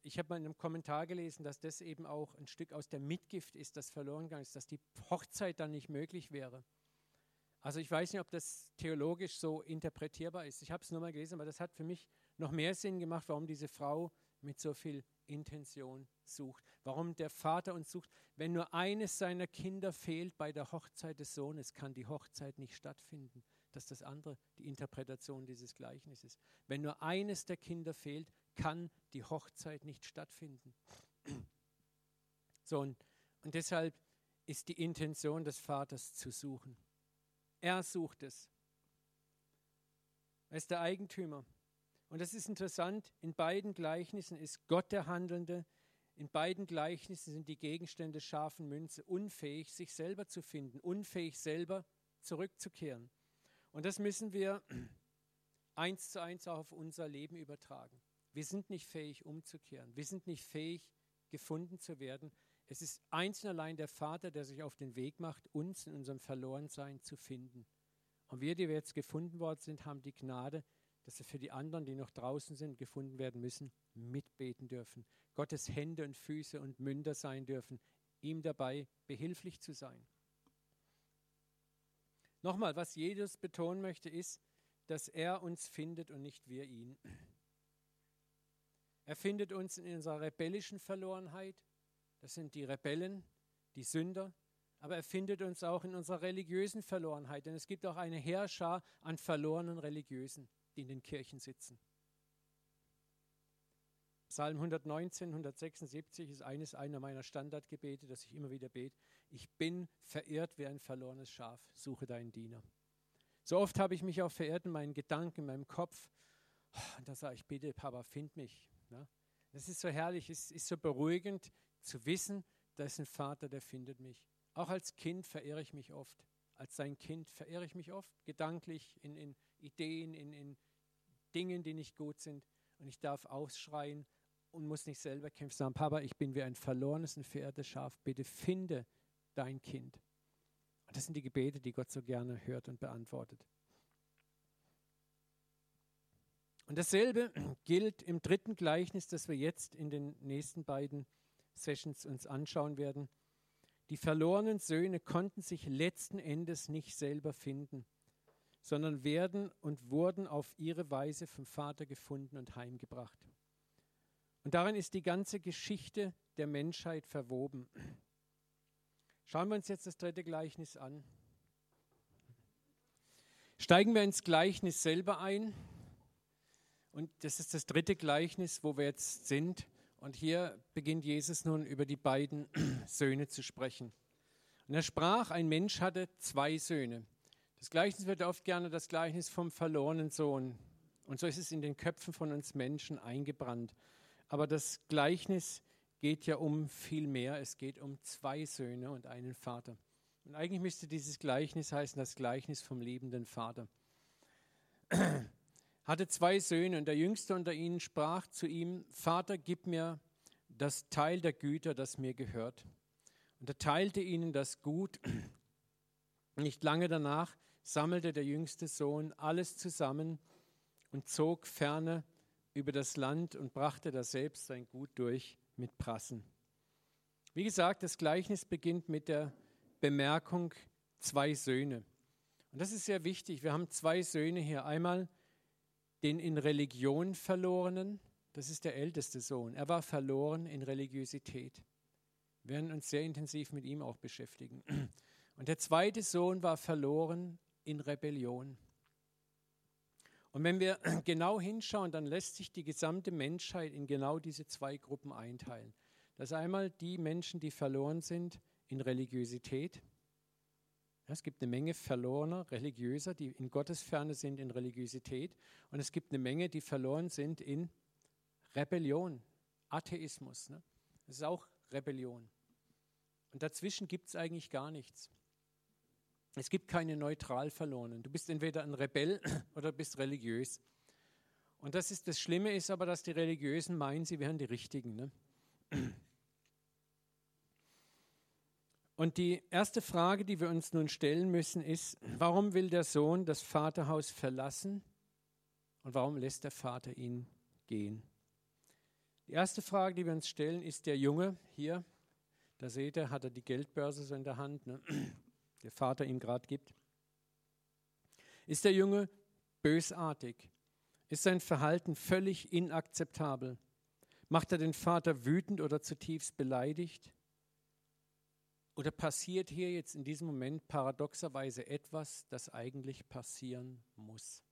ich habe mal in einem Kommentar gelesen, dass das eben auch ein Stück aus der Mitgift ist, das verloren gegangen ist, dass die Hochzeit dann nicht möglich wäre. Also ich weiß nicht, ob das theologisch so interpretierbar ist. Ich habe es nur mal gelesen, aber das hat für mich noch mehr Sinn gemacht, warum diese Frau mit so viel Intention sucht. Warum der Vater uns sucht. Wenn nur eines seiner Kinder fehlt bei der Hochzeit des Sohnes, kann die Hochzeit nicht stattfinden. Das ist das andere, die Interpretation dieses Gleichnisses. Wenn nur eines der Kinder fehlt, kann die Hochzeit nicht stattfinden. So, und, und deshalb ist die Intention des Vaters zu suchen. Er sucht es. Er ist der Eigentümer. Und das ist interessant, in beiden Gleichnissen ist Gott der Handelnde, in beiden Gleichnissen sind die Gegenstände scharfen Münze unfähig, sich selber zu finden, unfähig selber zurückzukehren. Und das müssen wir [clears throat] eins zu eins auch auf unser Leben übertragen. Wir sind nicht fähig umzukehren. Wir sind nicht fähig gefunden zu werden. Es ist einzeln allein der Vater, der sich auf den Weg macht, uns in unserem Verlorensein zu finden. Und wir, die wir jetzt gefunden worden sind, haben die Gnade, dass wir für die anderen, die noch draußen sind, gefunden werden müssen, mitbeten dürfen. Gottes Hände und Füße und Münder sein dürfen, ihm dabei behilflich zu sein. Nochmal, was Jesus betonen möchte, ist, dass er uns findet und nicht wir ihn. Er findet uns in unserer rebellischen Verlorenheit. Das sind die Rebellen, die Sünder. Aber er findet uns auch in unserer religiösen Verlorenheit. Denn es gibt auch eine Herrscher an verlorenen Religiösen, die in den Kirchen sitzen. Psalm 119, 176 ist eines einer meiner Standardgebete, das ich immer wieder bete. Ich bin verirrt wie ein verlorenes Schaf, suche deinen Diener. So oft habe ich mich auch verirrt in meinen Gedanken, in meinem Kopf. Und da sage ich, bitte, Papa, find mich. Ne? Das ist so herrlich, es ist so beruhigend zu wissen, da ist ein Vater, der findet mich. Auch als Kind verehre ich mich oft. Als sein Kind verehre ich mich oft, gedanklich, in, in Ideen, in, in Dingen, die nicht gut sind. Und ich darf ausschreien und muss nicht selber kämpfen, sagen, Papa, ich bin wie ein verlorenes und verehrtes Schaf. Bitte finde dein Kind. Und das sind die Gebete, die Gott so gerne hört und beantwortet. Und dasselbe [clears throat] gilt im dritten Gleichnis, das wir jetzt in den nächsten beiden Sessions uns anschauen werden. Die verlorenen Söhne konnten sich letzten Endes nicht selber finden, sondern werden und wurden auf ihre Weise vom Vater gefunden und heimgebracht. Und darin ist die ganze Geschichte der Menschheit verwoben. Schauen wir uns jetzt das dritte Gleichnis an. Steigen wir ins Gleichnis selber ein. Und das ist das dritte Gleichnis, wo wir jetzt sind. Und hier beginnt Jesus nun über die beiden [clears throat] Söhne zu sprechen. Und er sprach, ein Mensch hatte zwei Söhne. Das Gleichnis wird oft gerne das Gleichnis vom verlorenen Sohn. Und so ist es in den Köpfen von uns Menschen eingebrannt. Aber das Gleichnis geht ja um viel mehr. Es geht um zwei Söhne und einen Vater. Und eigentlich müsste dieses Gleichnis heißen, das Gleichnis vom liebenden Vater [clears throat] hatte zwei Söhne und der jüngste unter ihnen sprach zu ihm, Vater, gib mir das Teil der Güter, das mir gehört. Und er teilte ihnen das Gut. [clears throat] Nicht lange danach sammelte der jüngste Sohn alles zusammen und zog ferne über das Land und brachte da selbst sein Gut durch mit Prassen. Wie gesagt, das Gleichnis beginnt mit der Bemerkung zwei Söhne. Und das ist sehr wichtig. Wir haben zwei Söhne hier. Einmal den in Religion verlorenen, das ist der älteste Sohn. Er war verloren in Religiosität. Wir werden uns sehr intensiv mit ihm auch beschäftigen. Und der zweite Sohn war verloren in Rebellion. Und wenn wir [clears throat] genau hinschauen, dann lässt sich die gesamte Menschheit in genau diese zwei Gruppen einteilen. Das ist einmal die Menschen, die verloren sind in Religiosität es gibt eine Menge verlorener Religiöser, die in Gottes Ferne sind in Religiosität. Und es gibt eine Menge, die verloren sind in Rebellion, Atheismus. Ne? Das ist auch Rebellion. Und dazwischen gibt es eigentlich gar nichts. Es gibt keine neutral Verlorenen. Du bist entweder ein Rebell [clears throat] oder bist religiös. Und das ist das Schlimme ist aber, dass die Religiösen meinen, sie wären die Richtigen. Ne? [clears throat] Und die erste Frage, die wir uns nun stellen müssen, ist, warum will der Sohn das Vaterhaus verlassen und warum lässt der Vater ihn gehen? Die erste Frage, die wir uns stellen, ist der Junge hier, da seht ihr, hat er die Geldbörse so in der Hand, ne? [clears throat] der Vater ihm gerade gibt. Ist der Junge bösartig? Ist sein Verhalten völlig inakzeptabel? Macht er den Vater wütend oder zutiefst beleidigt? Oder passiert hier jetzt in diesem Moment paradoxerweise etwas, das eigentlich passieren muss?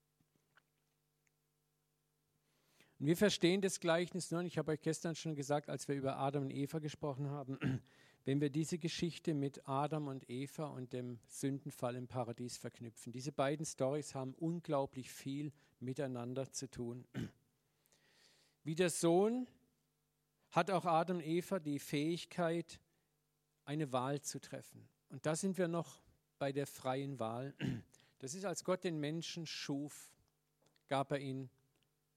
Und wir verstehen das Gleichnis nur, und ich habe euch gestern schon gesagt, als wir über Adam und Eva gesprochen haben, wenn wir diese Geschichte mit Adam und Eva und dem Sündenfall im Paradies verknüpfen. Diese beiden Stories haben unglaublich viel miteinander zu tun. [clears throat] Wie der Sohn hat auch Adam und Eva die Fähigkeit, eine Wahl zu treffen. Und da sind wir noch bei der freien Wahl. [clears throat] Das ist, als Gott den Menschen schuf, gab er ihm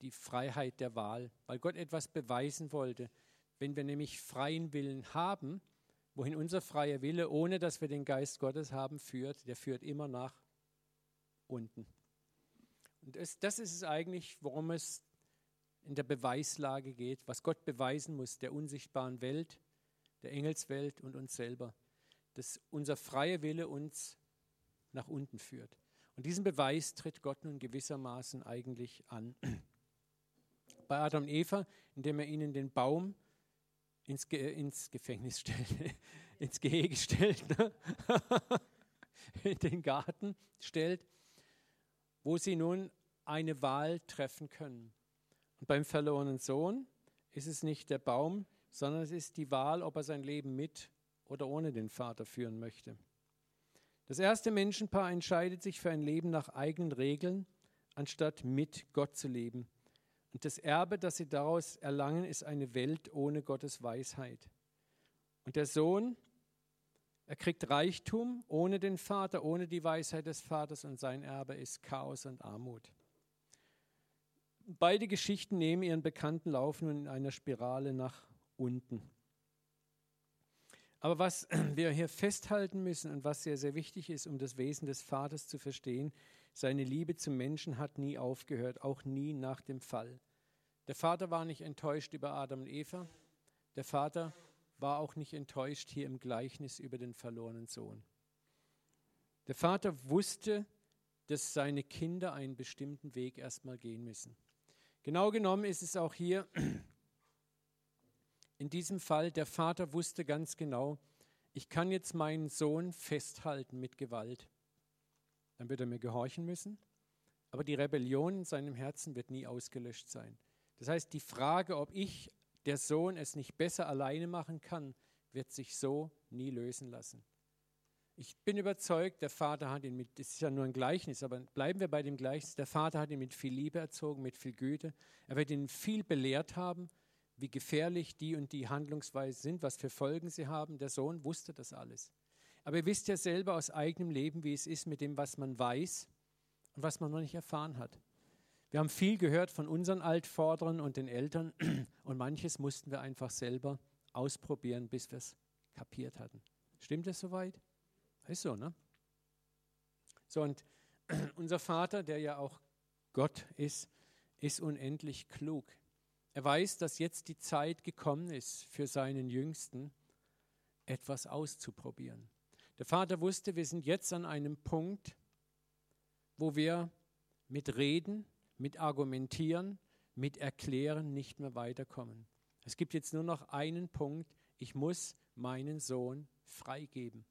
die Freiheit der Wahl, weil Gott etwas beweisen wollte. Wenn wir nämlich freien Willen haben, wohin unser freier Wille, ohne dass wir den Geist Gottes haben, führt, der führt immer nach unten. Und das, das ist es eigentlich, worum es in der Beweislage geht, was Gott beweisen muss, der unsichtbaren Welt, der Engelswelt und uns selber, dass unser freier Wille uns nach unten führt. Und diesen Beweis tritt Gott nun gewissermaßen eigentlich an. [clears throat] Bei Adam und Eva, indem er ihnen den Baum ins, Ge ins Gefängnis stellt, [laughs] ins Gehege stellt, ne? [laughs] in den Garten stellt, wo sie nun eine Wahl treffen können. Und beim verlorenen Sohn ist es nicht der Baum, sondern es ist die Wahl, ob er sein Leben mit oder ohne den Vater führen möchte. Das erste Menschenpaar entscheidet sich für ein Leben nach eigenen Regeln, anstatt mit Gott zu leben. Und das Erbe, das sie daraus erlangen, ist eine Welt ohne Gottes Weisheit. Und der Sohn, er kriegt Reichtum ohne den Vater, ohne die Weisheit des Vaters und sein Erbe ist Chaos und Armut. Beide Geschichten nehmen ihren bekannten Lauf nun in einer Spirale nach unten. Aber was [clears throat] wir hier festhalten müssen und was sehr, sehr wichtig ist, um das Wesen des Vaters zu verstehen, seine Liebe zum Menschen hat nie aufgehört, auch nie nach dem Fall. Der Vater war nicht enttäuscht über Adam und Eva. Der Vater war auch nicht enttäuscht hier im Gleichnis über den verlorenen Sohn. Der Vater wusste, dass seine Kinder einen bestimmten Weg erstmal gehen müssen. Genau genommen ist es auch hier [clears throat] in diesem Fall, der Vater wusste ganz genau, ich kann jetzt meinen Sohn festhalten mit Gewalt. Dann wird er mir gehorchen müssen, aber die Rebellion in seinem Herzen wird nie ausgelöscht sein. Das heißt, die Frage, ob ich, der Sohn, es nicht besser alleine machen kann, wird sich so nie lösen lassen. Ich bin überzeugt, der Vater hat ihn mit, das ist ja nur ein Gleichnis, aber bleiben wir bei dem Gleichnis, der Vater hat ihn mit viel Liebe erzogen, mit viel Güte. Er wird ihn viel belehrt haben wie gefährlich die und die Handlungsweisen sind, was für Folgen sie haben. Der Sohn wusste das alles. Aber ihr wisst ja selber aus eigenem Leben, wie es ist mit dem, was man weiß und was man noch nicht erfahren hat. Wir haben viel gehört von unseren Altvorderen und den Eltern [clears throat] und manches mussten wir einfach selber ausprobieren, bis wir es kapiert hatten. Stimmt das soweit? Ist so, ne? So, und [clears throat] unser Vater, der ja auch Gott ist, ist unendlich klug. Er weiß, dass jetzt die Zeit gekommen ist, für seinen Jüngsten etwas auszuprobieren. Der Vater wusste, wir sind jetzt an einem Punkt, wo wir mit Reden, mit Argumentieren, mit Erklären nicht mehr weiterkommen. Es gibt jetzt nur noch einen Punkt, ich muss meinen Sohn freigeben.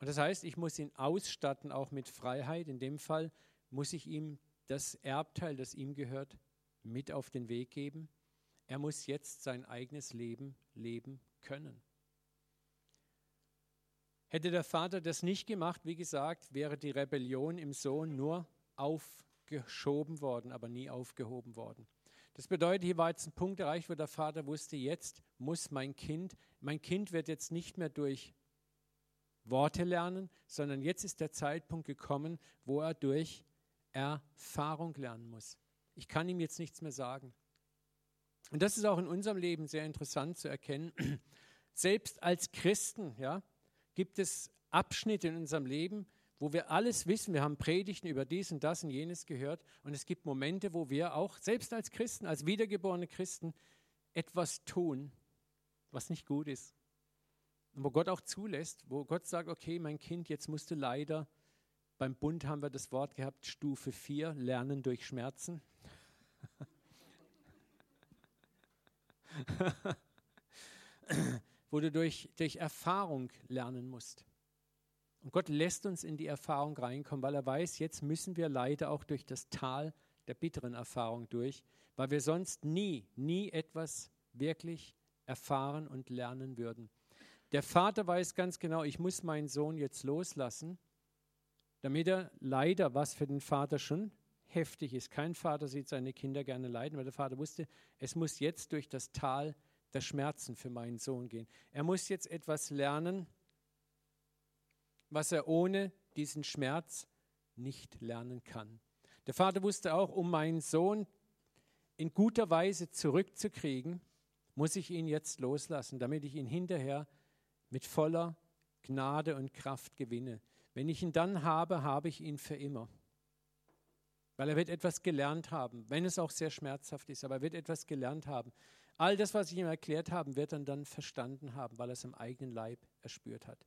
Und das heißt, ich muss ihn ausstatten auch mit Freiheit. In dem Fall muss ich ihm das Erbteil, das ihm gehört, mit auf den Weg geben. Er muss jetzt sein eigenes Leben leben können. Hätte der Vater das nicht gemacht, wie gesagt, wäre die Rebellion im Sohn nur aufgeschoben worden, aber nie aufgehoben worden. Das bedeutet, hier war jetzt ein Punkt erreicht, wo der Vater wusste, jetzt muss mein Kind, mein Kind wird jetzt nicht mehr durch Worte lernen, sondern jetzt ist der Zeitpunkt gekommen, wo er durch Erfahrung lernen muss. Ich kann ihm jetzt nichts mehr sagen. Und das ist auch in unserem Leben sehr interessant zu erkennen. [clears throat] Selbst als Christen ja, gibt es Abschnitte in unserem Leben, wo wir alles wissen. Wir haben Predigten über dies und das und jenes gehört. Und es gibt Momente, wo wir auch, selbst als Christen, als wiedergeborene Christen, etwas tun, was nicht gut ist. Und wo Gott auch zulässt, wo Gott sagt, okay, mein Kind, jetzt musst du leider, beim Bund haben wir das Wort gehabt, Stufe 4, lernen durch Schmerzen. [laughs] wo du durch, durch Erfahrung lernen musst. Und Gott lässt uns in die Erfahrung reinkommen, weil er weiß, jetzt müssen wir leider auch durch das Tal der bitteren Erfahrung durch, weil wir sonst nie, nie etwas wirklich erfahren und lernen würden. Der Vater weiß ganz genau, ich muss meinen Sohn jetzt loslassen, damit er leider, was für den Vater schon heftig ist. Kein Vater sieht seine Kinder gerne leiden, weil der Vater wusste, es muss jetzt durch das Tal der Schmerzen für meinen Sohn gehen. Er muss jetzt etwas lernen, was er ohne diesen Schmerz nicht lernen kann. Der Vater wusste auch, um meinen Sohn in guter Weise zurückzukriegen, muss ich ihn jetzt loslassen, damit ich ihn hinterher mit voller Gnade und Kraft gewinne. Wenn ich ihn dann habe, habe ich ihn für immer. Weil er wird etwas gelernt haben, wenn es auch sehr schmerzhaft ist, aber er wird etwas gelernt haben. All das, was ich ihm erklärt habe, wird er dann verstanden haben, weil er es im eigenen Leib erspürt hat.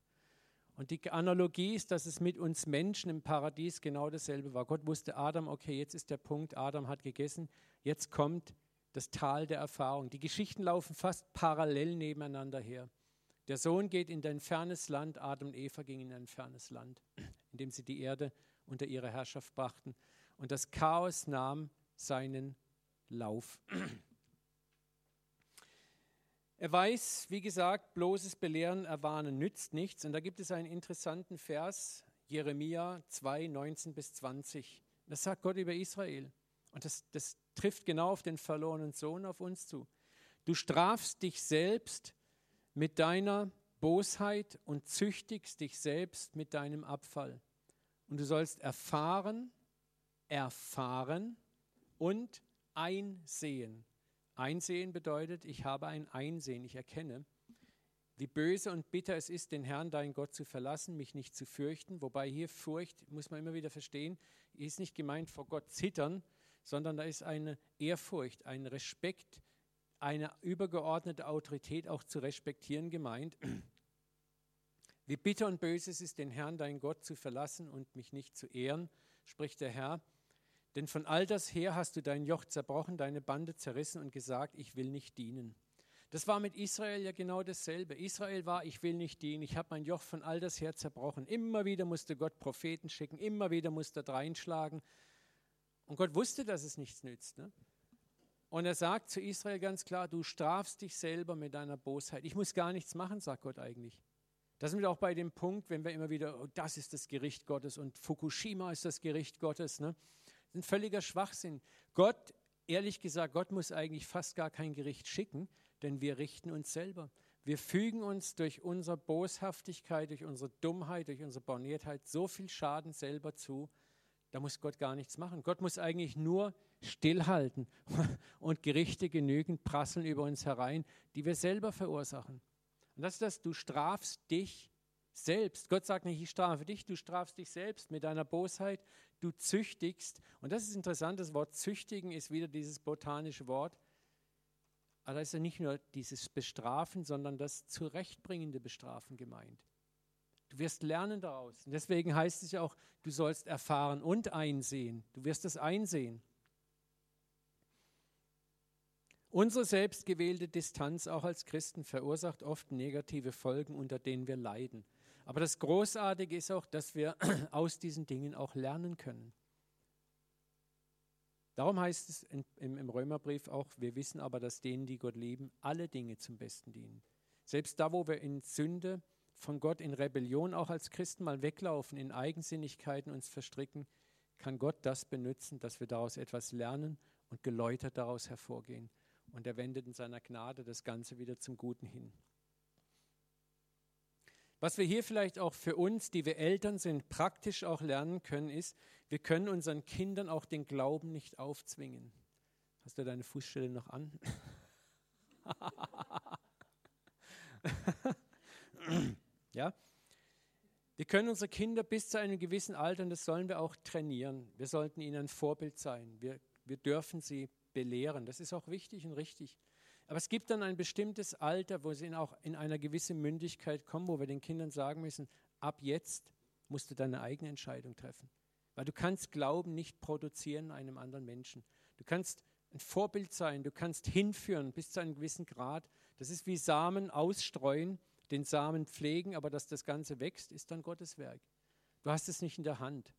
Und die Analogie ist, dass es mit uns Menschen im Paradies genau dasselbe war. Gott wusste Adam, okay, jetzt ist der Punkt, Adam hat gegessen, jetzt kommt das Tal der Erfahrung. Die Geschichten laufen fast parallel nebeneinander her. Der Sohn geht in ein fernes Land, Adam und Eva gingen in ein fernes Land, [clears throat] in dem sie die Erde unter ihre Herrschaft brachten. Und das Chaos nahm seinen Lauf. [clears throat] Er weiß, wie gesagt, bloßes Belehren, Erwarnen nützt nichts. Und da gibt es einen interessanten Vers, Jeremia 2, 19 bis 20. Das sagt Gott über Israel. Und das, das trifft genau auf den verlorenen Sohn auf uns zu. Du strafst dich selbst mit deiner Bosheit und züchtigst dich selbst mit deinem Abfall. Und du sollst erfahren, erfahren und einsehen. Einsehen bedeutet, ich habe ein Einsehen, ich erkenne, wie böse und bitter es ist, den Herrn, dein Gott, zu verlassen, mich nicht zu fürchten. Wobei hier Furcht, muss man immer wieder verstehen, ist nicht gemeint vor Gott zittern, sondern da ist eine Ehrfurcht, ein Respekt, eine übergeordnete Autorität auch zu respektieren gemeint. Wie bitter und böse es ist, den Herrn, dein Gott, zu verlassen und mich nicht zu ehren, spricht der Herr. Denn von all das her hast du dein Joch zerbrochen, deine Bande zerrissen und gesagt, ich will nicht dienen. Das war mit Israel ja genau dasselbe. Israel war, ich will nicht dienen, ich habe mein Joch von all das her zerbrochen. Immer wieder musste Gott Propheten schicken, immer wieder musste er reinschlagen. Und Gott wusste, dass es nichts nützt. Ne? Und er sagt zu Israel ganz klar, du strafst dich selber mit deiner Bosheit. Ich muss gar nichts machen, sagt Gott eigentlich. Da sind wir auch bei dem Punkt, wenn wir immer wieder, oh, das ist das Gericht Gottes und Fukushima ist das Gericht Gottes. Ne? Ein völliger Schwachsinn. Gott, ehrlich gesagt, Gott muss eigentlich fast gar kein Gericht schicken, denn wir richten uns selber. Wir fügen uns durch unsere Boshaftigkeit, durch unsere Dummheit, durch unsere Borniertheit so viel Schaden selber zu, da muss Gott gar nichts machen. Gott muss eigentlich nur stillhalten [laughs] und Gerichte genügend prasseln über uns herein, die wir selber verursachen. Und das ist das, du strafst dich selbst. Gott sagt nicht, ich strafe dich, du strafst dich selbst mit deiner Bosheit, du züchtigst. Und das ist interessant, das Wort züchtigen ist wieder dieses botanische Wort. Aber da ist ja nicht nur dieses Bestrafen, sondern das zurechtbringende Bestrafen gemeint. Du wirst lernen daraus. Und deswegen heißt es ja auch, du sollst erfahren und einsehen. Du wirst es einsehen. Unsere selbstgewählte Distanz auch als Christen verursacht oft negative Folgen, unter denen wir leiden. Aber das Großartige ist auch, dass wir [clears throat] aus diesen Dingen auch lernen können. Darum heißt es im, Römerbrief auch, wir wissen aber, dass denen, die Gott lieben, alle Dinge zum Besten dienen. Selbst da, wo wir in Sünde von Gott in Rebellion auch als Christen mal weglaufen, in Eigensinnigkeiten uns verstricken, kann Gott das benutzen, dass wir daraus etwas lernen und geläutert daraus hervorgehen. Und er wendet in seiner Gnade das Ganze wieder zum Guten hin. Was wir hier vielleicht auch für uns, die wir Eltern sind, praktisch auch lernen können, ist, wir können unseren Kindern auch den Glauben nicht aufzwingen. Hast du deine Fußstelle noch an? [laughs] Ja? Wir können unsere Kinder bis zu einem gewissen Alter, und das sollen wir auch trainieren. Wir sollten ihnen ein Vorbild sein. Wir, wir dürfen sie belehren. Das ist auch wichtig und richtig. Aber es gibt dann ein bestimmtes Alter, wo sie auch in einer gewissen Mündigkeit kommen, wo wir den Kindern sagen müssen, ab jetzt musst du deine eigene Entscheidung treffen. Weil du kannst Glauben nicht produzieren einem anderen Menschen. Du kannst ein Vorbild sein, du kannst hinführen bis zu einem gewissen Grad. Das ist wie Samen ausstreuen den Samen pflegen, aber dass das Ganze wächst, ist dann Gottes Werk. Du hast es nicht in der Hand.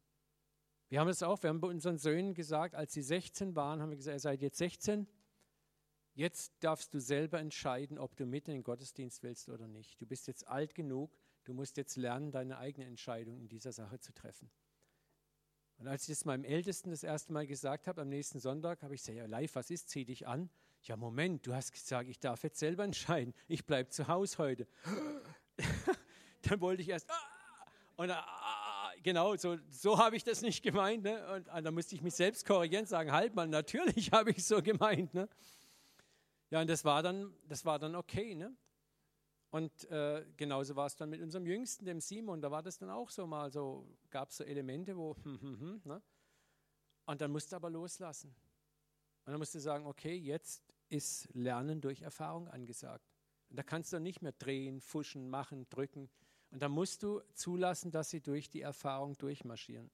Wir haben es auch, wir haben bei unseren Söhnen gesagt, als sie 16 waren, haben wir gesagt, ihr seid jetzt 16, jetzt darfst du selber entscheiden, ob du mit in den Gottesdienst willst oder nicht. Du bist jetzt alt genug, du musst jetzt lernen, deine eigene Entscheidung in dieser Sache zu treffen. Und als ich das meinem Ältesten das erste Mal gesagt habe, am nächsten Sonntag, habe ich gesagt, ja, live, was ist, zieh dich an. Ja, Moment, du hast gesagt, ich darf jetzt selber entscheiden. Ich bleibe zu Hause heute. [laughs] dann wollte ich erst, ah, und ah, genau, so, so habe ich das nicht gemeint. Ne? Und ah, dann musste ich mich selbst korrigieren und sagen, halt mal, natürlich [laughs] habe ich so gemeint. Ne? Ja, und das war dann, das war dann okay. Ne? Und äh, genauso war es dann mit unserem Jüngsten, dem Simon. Da war das dann auch so mal so, gab es so Elemente, wo, hm, hm, hm, ne? und dann musste aber loslassen. Und dann musste sagen, okay, jetzt ist Lernen durch Erfahrung angesagt. Und da kannst du nicht mehr drehen, fuschen, machen, drücken. Und da musst du zulassen, dass sie durch die Erfahrung durchmarschieren.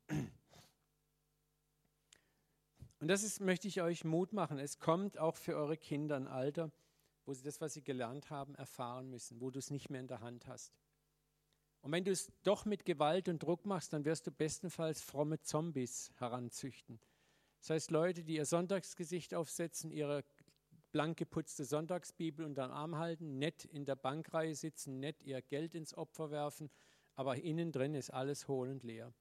Und das ist, möchte ich euch Mut machen. Es kommt auch für eure Kinder ein Alter, wo sie das, was sie gelernt haben, erfahren müssen, wo du es nicht mehr in der Hand hast. Und wenn du es doch mit Gewalt und Druck machst, dann wirst du bestenfalls fromme Zombies heranzüchten. Das heißt, Leute, die ihr Sonntagsgesicht aufsetzen, ihre blank geputzte Sonntagsbibel unter den Arm halten, nett in der Bankreihe sitzen, nett ihr Geld ins Opfer werfen, aber innen drin ist alles hohl und leer.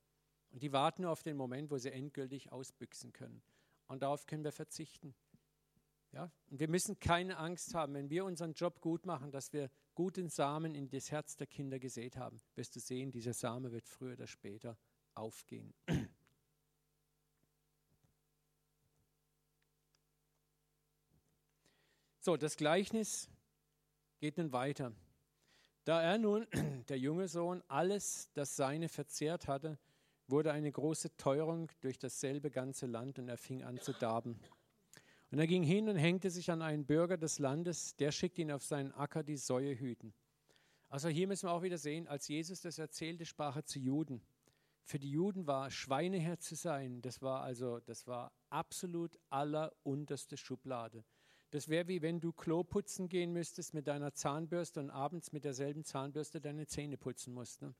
Und die warten nur auf den Moment, wo sie endgültig ausbüchsen können. Und darauf können wir verzichten. Ja? Und wir müssen keine Angst haben, wenn wir unseren Job gut machen, dass wir guten Samen in das Herz der Kinder gesät haben. Wirst du sehen, dieser Same wird früher oder später aufgehen. [clears throat] So, das Gleichnis geht nun weiter. Da er nun, [clears throat] der junge Sohn, alles, das seine verzehrt hatte, wurde eine große Teuerung durch dasselbe ganze Land und er fing an zu darben. Und er ging hin und hängte sich an einen Bürger des Landes, der schickte ihn auf seinen Acker die Säue hüten. Also hier müssen wir auch wieder sehen, als Jesus das erzählte, sprach er zu Juden. Für die Juden war Schweineherr zu sein, das war also, das war absolut allerunterste Schublade. Das wäre wie wenn du Klo putzen gehen müsstest mit deiner Zahnbürste und abends mit derselben Zahnbürste deine Zähne putzen musst. Ne?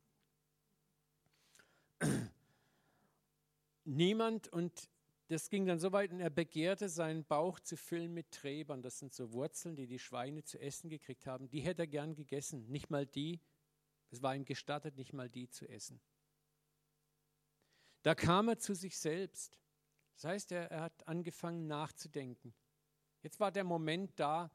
Niemand, und das ging dann so weit, und er begehrte, seinen Bauch zu füllen mit Träbern. Das sind so Wurzeln, die die Schweine zu essen gekriegt haben. Die hätte er gern gegessen. Nicht mal die, es war ihm gestattet, nicht mal die zu essen. Da kam er zu sich selbst. Das heißt, er, er hat angefangen nachzudenken. Jetzt war der Moment da,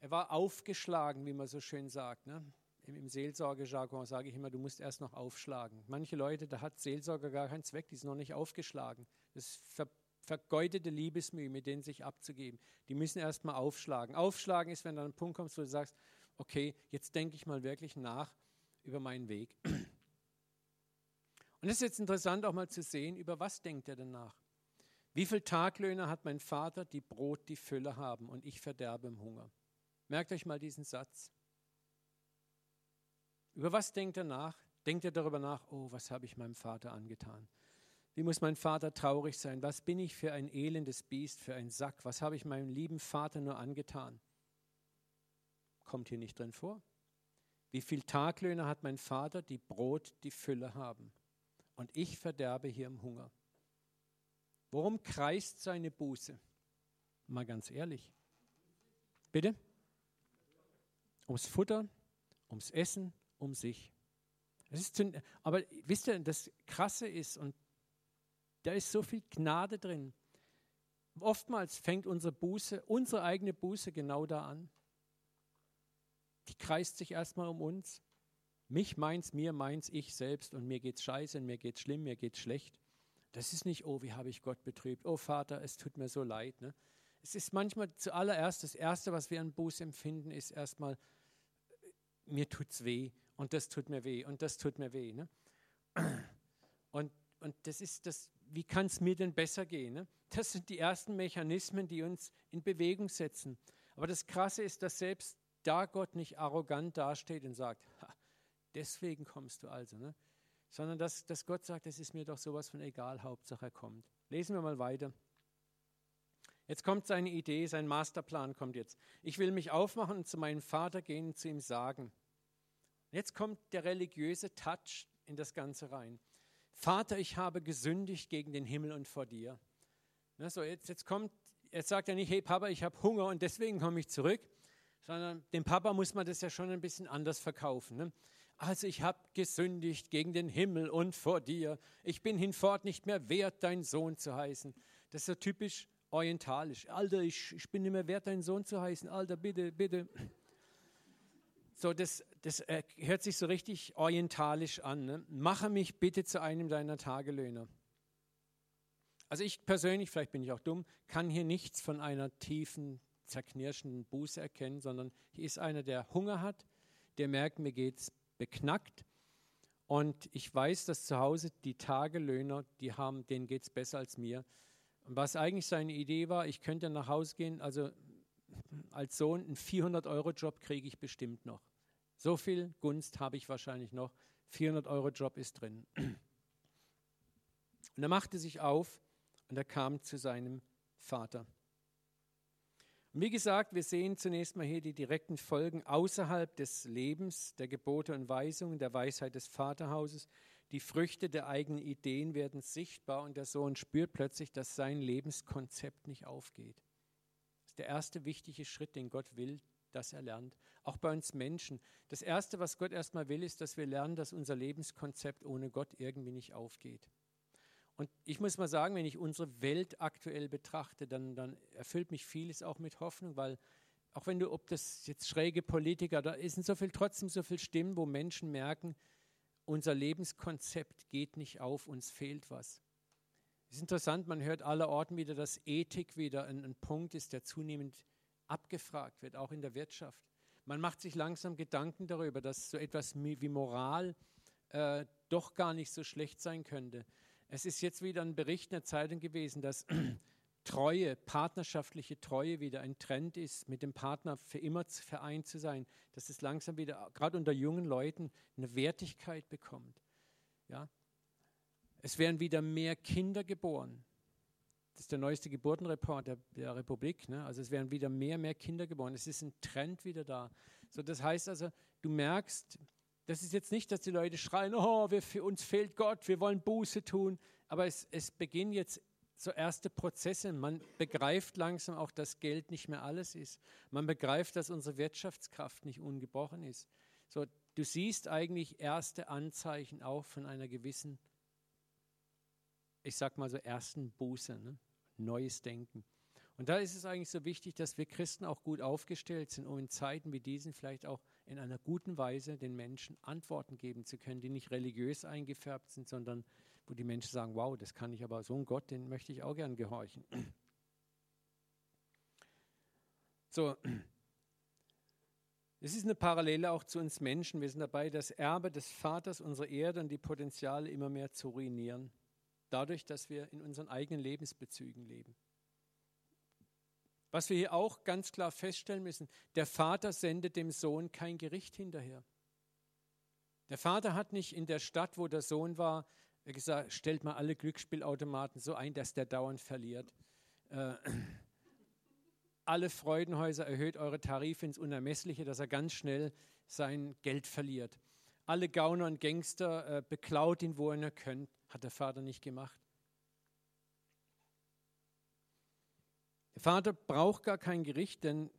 er war aufgeschlagen, wie man so schön sagt. Ne? Im, im Seelsorgejargon sage ich immer, du musst erst noch aufschlagen. Manche Leute, da hat Seelsorger gar keinen Zweck, die sind noch nicht aufgeschlagen. Das ist ver, vergeudete Liebesmühe, mit denen sich abzugeben. Die müssen erst mal aufschlagen. Aufschlagen ist, wenn du an einen Punkt kommst, wo du sagst, okay, jetzt denke ich mal wirklich nach über meinen Weg. Und es ist jetzt interessant auch mal zu sehen, über was denkt er denn nach? Wie viele Taglöhner hat mein Vater, die Brot die Fülle haben und ich verderbe im Hunger? Merkt euch mal diesen Satz. Über was denkt er nach? Denkt er darüber nach, oh, was habe ich meinem Vater angetan? Wie muss mein Vater traurig sein? Was bin ich für ein elendes Biest, für ein Sack? Was habe ich meinem lieben Vater nur angetan? Kommt hier nicht drin vor. Wie viel Taglöhner hat mein Vater, die Brot die Fülle haben? Und ich verderbe hier im Hunger. Worum kreist seine Buße? Mal ganz ehrlich. Bitte? Ums Futter, ums Essen, um sich. Zu, aber wisst ihr, das Krasse ist, und da ist so viel Gnade drin. Oftmals fängt unsere Buße, unsere eigene Buße genau da an. Die kreist sich erstmal um uns. Mich meins, mir meins, ich selbst und mir geht's scheiße, und mir geht's schlimm, mir geht's schlecht. Das ist nicht, oh, wie habe ich Gott betrübt. Oh Vater, es tut mir so leid. Ne? Es ist manchmal zuallererst, das Erste, was wir an Buß empfinden, ist erstmal, mir tut's weh und das tut mir weh und das tut mir weh. Ne? Und, und das ist das, wie kann es mir denn besser gehen? Ne? Das sind die ersten Mechanismen, die uns in Bewegung setzen. Aber das Krasse ist, dass selbst da Gott nicht arrogant dasteht und sagt, deswegen kommst du also. Ne? sondern dass, dass Gott sagt, es ist mir doch sowas von egal, Hauptsache er kommt. Lesen wir mal weiter. Jetzt kommt seine Idee, sein Masterplan kommt jetzt. Ich will mich aufmachen und zu meinem Vater gehen und zu ihm sagen. Jetzt kommt der religiöse Touch in das Ganze rein. Vater, ich habe gesündigt gegen den Himmel und vor dir. Na, so jetzt, jetzt kommt, jetzt sagt er nicht, hey Papa, ich habe Hunger und deswegen komme ich zurück, sondern dem Papa muss man das ja schon ein bisschen anders verkaufen. Ne? Also ich habe gesündigt gegen den Himmel und vor dir. Ich bin hinfort nicht mehr wert, dein Sohn zu heißen. Das ist so typisch orientalisch. Alter, ich, ich bin nicht mehr wert, dein Sohn zu heißen. Alter, bitte, bitte. So, das, das hört sich so richtig orientalisch an. Ne? Mache mich bitte zu einem deiner Tagelöhner. Also ich persönlich, vielleicht bin ich auch dumm, kann hier nichts von einer tiefen, zerknirschenden Buße erkennen, sondern hier ist einer, der Hunger hat, der merkt, mir geht es beknackt. Und ich weiß, dass zu Hause die Tagelöhner, die haben, denen geht es besser als mir. Und was eigentlich seine Idee war, ich könnte nach Hause gehen, also als Sohn einen 400-Euro-Job kriege ich bestimmt noch. So viel Gunst habe ich wahrscheinlich noch 400-Euro-Job ist drin. [clears throat] Und er machte sich auf und er kam zu seinem Vater. Und wie gesagt, wir sehen zunächst mal hier die direkten Folgen außerhalb des Lebens, der Gebote und Weisungen, der Weisheit des Vaterhauses. Die Früchte der eigenen Ideen werden sichtbar und der Sohn spürt plötzlich, dass sein Lebenskonzept nicht aufgeht. Das ist der erste wichtige Schritt, den Gott will, dass er lernt. Auch bei uns Menschen. Das Erste, was Gott erstmal will, ist, dass wir lernen, dass unser Lebenskonzept ohne Gott irgendwie nicht aufgeht. Und ich muss mal sagen, wenn ich unsere Welt aktuell betrachte, dann, dann erfüllt mich vieles auch mit Hoffnung, weil auch wenn du, ob das jetzt schräge Politiker, da sind so viel, trotzdem so viele Stimmen, wo Menschen merken, unser Lebenskonzept geht nicht auf, uns fehlt was. Es ist interessant, man hört allerorten wieder, dass Ethik wieder ein, ein Punkt ist, der zunehmend abgefragt wird, auch in der Wirtschaft. Man macht sich langsam Gedanken darüber, dass so etwas wie Moral äh, doch gar nicht so schlecht sein könnte. Es ist jetzt wieder ein Bericht in der Zeitung gewesen, dass [clears throat] Treue, partnerschaftliche Treue wieder ein Trend ist, mit dem Partner für immer vereint zu sein, dass es langsam wieder, gerade unter jungen Leuten, eine Wertigkeit bekommt. Ja? Es werden wieder mehr Kinder geboren. Das ist der neueste Geburtenreport der, der Republik. Ne? Also es werden wieder mehr, mehr Kinder geboren. Es ist ein Trend wieder da. So, das heißt also, du merkst, das ist jetzt nicht, dass die Leute schreien, oh, wir, für uns fehlt Gott, wir wollen Buße tun. Aber es, es beginnen jetzt so erste Prozesse. Man begreift langsam auch, dass Geld nicht mehr alles ist. Man begreift, dass unsere Wirtschaftskraft nicht ungebrochen ist. So, du siehst eigentlich erste Anzeichen auch von einer gewissen, ich sag mal so ersten Buße, ne? Neues Denken. Und da ist es eigentlich so wichtig, dass wir Christen auch gut aufgestellt sind, um in Zeiten wie diesen vielleicht auch in einer guten Weise den Menschen Antworten geben zu können, die nicht religiös eingefärbt sind, sondern wo die Menschen sagen, wow, das kann ich aber, so ein Gott, den möchte ich auch gern gehorchen. [clears throat] So, es ist eine Parallele auch zu uns Menschen. Wir sind dabei, das Erbe des Vaters unserer Erde und die Potenziale immer mehr zu ruinieren, dadurch, dass wir in unseren eigenen Lebensbezügen leben. Was wir hier auch ganz klar feststellen müssen, der Vater sendet dem Sohn kein Gericht hinterher. Der Vater hat nicht in der Stadt, wo der Sohn war, gesagt, stellt mal alle Glücksspielautomaten so ein, dass der dauernd verliert. Äh, alle Freudenhäuser erhöht eure Tarife ins Unermessliche, dass er ganz schnell sein Geld verliert. Alle Gauner und Gangster äh, beklaut ihn, wo er nur könnt. Hat der Vater nicht gemacht. Der Vater braucht gar kein Gericht, denn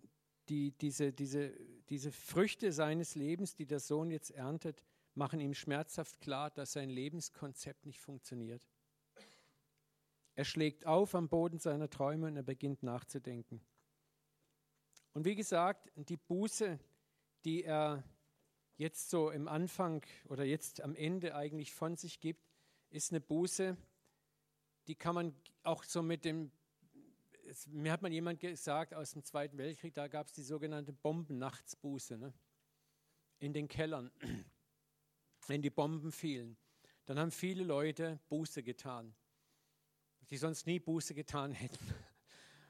die, diese, diese, diese Früchte seines Lebens, die der Sohn jetzt erntet, machen ihm schmerzhaft klar, dass sein Lebenskonzept nicht funktioniert. Er schlägt auf am Boden seiner Träume und er beginnt nachzudenken. Und wie gesagt, die Buße, die er jetzt so im Anfang oder jetzt am Ende eigentlich von sich gibt, ist eine Buße, die kann man auch so mit dem es, mir hat mal jemand gesagt aus dem Zweiten Weltkrieg, da gab es die sogenannte Bombennachtsbuße ne? in den Kellern, [clears throat] wenn die Bomben fielen. Dann haben viele Leute Buße getan, die sonst nie Buße getan [laughs] hätten.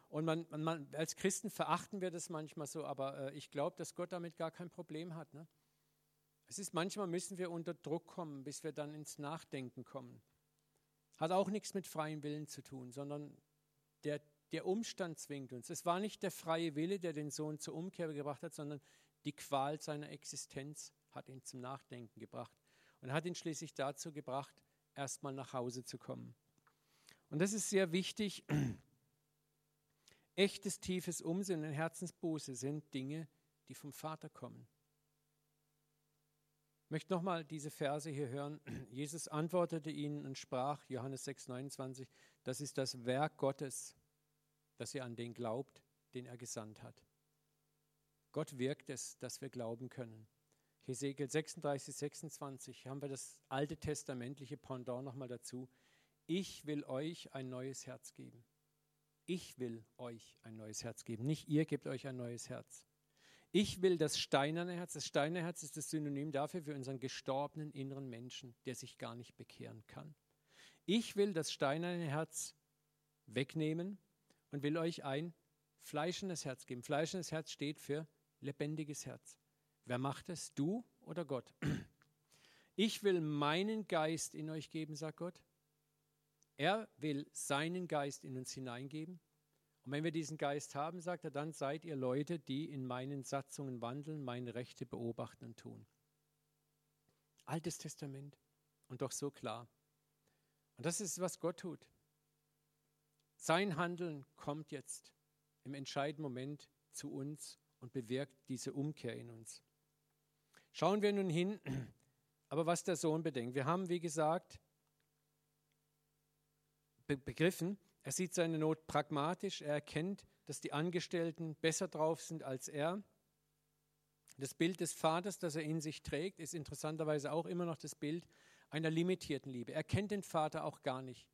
Und man, man, als Christen verachten wir das manchmal so, aber äh, ich glaube, dass Gott damit gar kein Problem hat. Ne? Es ist manchmal müssen wir unter Druck kommen, bis wir dann ins Nachdenken kommen. Hat auch nichts mit freiem Willen zu tun, sondern der, der Umstand zwingt uns. Es war nicht der freie Wille, der den Sohn zur Umkehr gebracht hat, sondern die Qual seiner Existenz hat ihn zum Nachdenken gebracht und hat ihn schließlich dazu gebracht, erstmal nach Hause zu kommen. Und das ist sehr wichtig. [clears throat] Echtes, tiefes Umsinn und Herzensbuße sind Dinge, die vom Vater kommen. Ich möchte nochmal diese Verse hier hören. [clears throat] Jesus antwortete ihnen und sprach, Johannes 6, 29, das ist das Werk Gottes, dass ihr an den glaubt, den er gesandt hat. Gott wirkt es, dass wir glauben können. Hesekiel 36, 26 haben wir das alte testamentliche Pendant nochmal dazu. Ich will euch ein neues Herz geben. Ich will euch ein neues Herz geben. Nicht ihr gebt euch ein neues Herz. Ich will das steinerne Herz. Das steinerne Herz ist das Synonym dafür für unseren gestorbenen inneren Menschen, der sich gar nicht bekehren kann. Ich will das steinerne Herz wegnehmen und will euch ein fleischendes Herz geben. Fleischendes Herz steht für lebendiges Herz. Wer macht es? Du oder Gott? [clears throat] Ich will meinen Geist in euch geben, sagt Gott. Er will seinen Geist in uns hineingeben. Und wenn wir diesen Geist haben, sagt er, dann seid ihr Leute, die in meinen Satzungen wandeln, meine Rechte beobachten und tun. Altes Testament und doch so klar. Und das ist, was Gott tut. Sein Handeln kommt jetzt im entscheidenden Moment zu uns und bewirkt diese Umkehr in uns. Schauen wir nun hin, [clears throat] aber was der Sohn bedenkt. Wir haben, wie gesagt, begriffen, er sieht seine Not pragmatisch, er erkennt, dass die Angestellten besser drauf sind als er. Das Bild des Vaters, das er in sich trägt, ist interessanterweise auch immer noch das Bild einer limitierten Liebe. Er kennt den Vater auch gar nicht.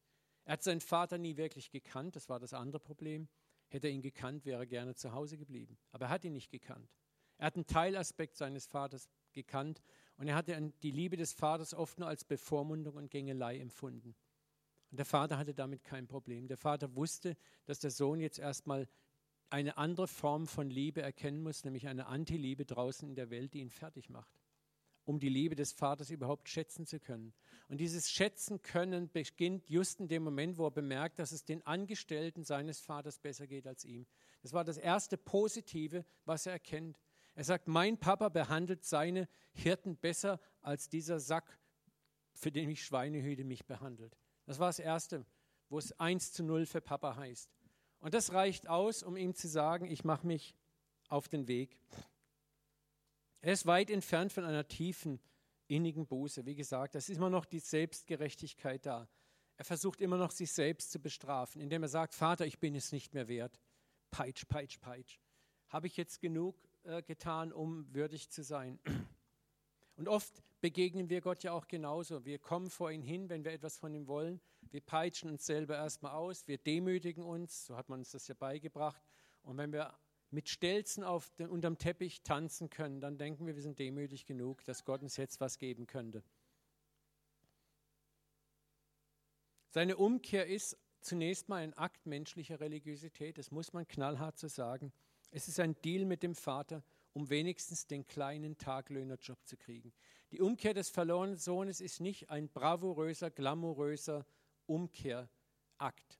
Er hat seinen Vater nie wirklich gekannt, das war das andere Problem. Hätte er ihn gekannt, wäre er gerne zu Hause geblieben. Aber er hat ihn nicht gekannt. Er hat einen Teilaspekt seines Vaters gekannt und er hatte die Liebe des Vaters oft nur als Bevormundung und Gängelei empfunden. Und der Vater hatte damit kein Problem. Der Vater wusste, dass der Sohn jetzt erstmal eine andere Form von Liebe erkennen muss, nämlich eine Antiliebe draußen in der Welt, die ihn fertig macht, um die Liebe des Vaters überhaupt schätzen zu können. Und dieses Schätzen können beginnt just in dem Moment, wo er bemerkt, dass es den Angestellten seines Vaters besser geht als ihm. Das war das erste Positive, was er erkennt. Er sagt, mein Papa behandelt seine Hirten besser als dieser Sack, für den ich Schweinehüte mich behandelt. Das war das Erste, wo es 1 zu 0 für Papa heißt. Und das reicht aus, um ihm zu sagen, ich mache mich auf den Weg. Er ist weit entfernt von einer tiefen, innigen Buße. Wie gesagt, es ist immer noch die Selbstgerechtigkeit da. Er versucht immer noch, sich selbst zu bestrafen, indem er sagt, Vater, ich bin es nicht mehr wert. Peitsch, peitsch, peitsch. Habe ich jetzt genug äh, getan, um würdig zu sein? Und oft begegnen wir Gott ja auch genauso. Wir kommen vor ihn hin, wenn wir etwas von ihm wollen. Wir peitschen uns selber erstmal aus, wir demütigen uns, so hat man uns das ja beigebracht. Und wenn wir mit Stelzen auf den, unterm Teppich tanzen können, dann denken wir, wir sind demütig genug, dass Gott uns jetzt was geben könnte. Seine Umkehr ist zunächst mal ein Akt menschlicher Religiosität, das muss man knallhart so sagen. Es ist ein Deal mit dem Vater um wenigstens den kleinen Taglöhnerjob zu kriegen. Die Umkehr des verlorenen Sohnes ist nicht ein bravouröser, glamouröser Umkehrakt.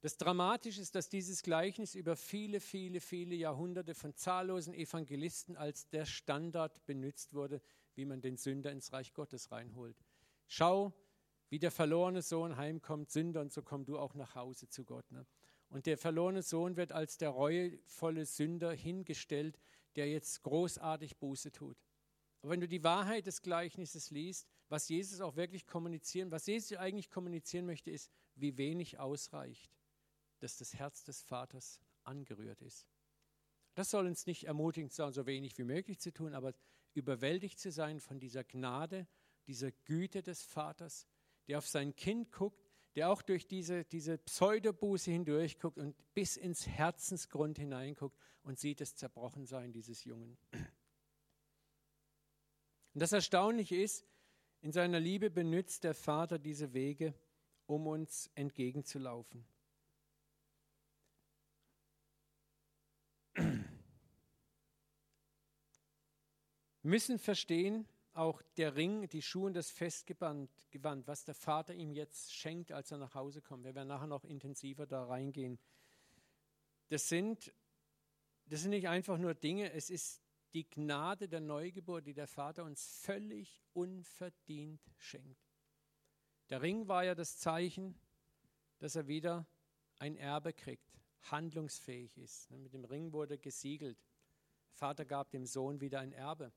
Das Dramatische ist, dass dieses Gleichnis über viele, viele, viele Jahrhunderte von zahllosen Evangelisten als der Standard benutzt wurde, wie man den Sünder ins Reich Gottes reinholt. Schau, wie der verlorene Sohn heimkommt, Sünder, und so komm du auch nach Hause zu Gott. Ne? Und der verlorene Sohn wird als der reuevolle Sünder hingestellt, der jetzt großartig Buße tut. Aber wenn du die Wahrheit des Gleichnisses liest, was Jesus auch wirklich kommunizieren, was Jesus eigentlich kommunizieren möchte, ist, wie wenig ausreicht, dass das Herz des Vaters angerührt ist. Das soll uns nicht ermutigen, so wenig wie möglich zu tun, aber überwältigt zu sein von dieser Gnade, dieser Güte des Vaters, der auf sein Kind guckt, der auch durch diese, diese Pseudobuße hindurchguckt und bis ins Herzensgrund hineinguckt und sieht das Zerbrochensein dieses Jungen. Und das Erstaunliche ist, in seiner Liebe benutzt der Vater diese Wege, um uns entgegenzulaufen. [clears throat] Wir müssen verstehen, auch der Ring, die Schuhe und das Festgewand, was der Vater ihm jetzt schenkt, als er nach Hause kommt. Wir werden nachher noch intensiver da reingehen. Das sind, das sind nicht einfach nur Dinge, es ist die Gnade der Neugeburt, die der Vater uns völlig unverdient schenkt. Der Ring war ja das Zeichen, dass er wieder ein Erbe kriegt, handlungsfähig ist. Mit dem Ring wurde gesiegelt. Vater gab dem Sohn wieder ein Erbe.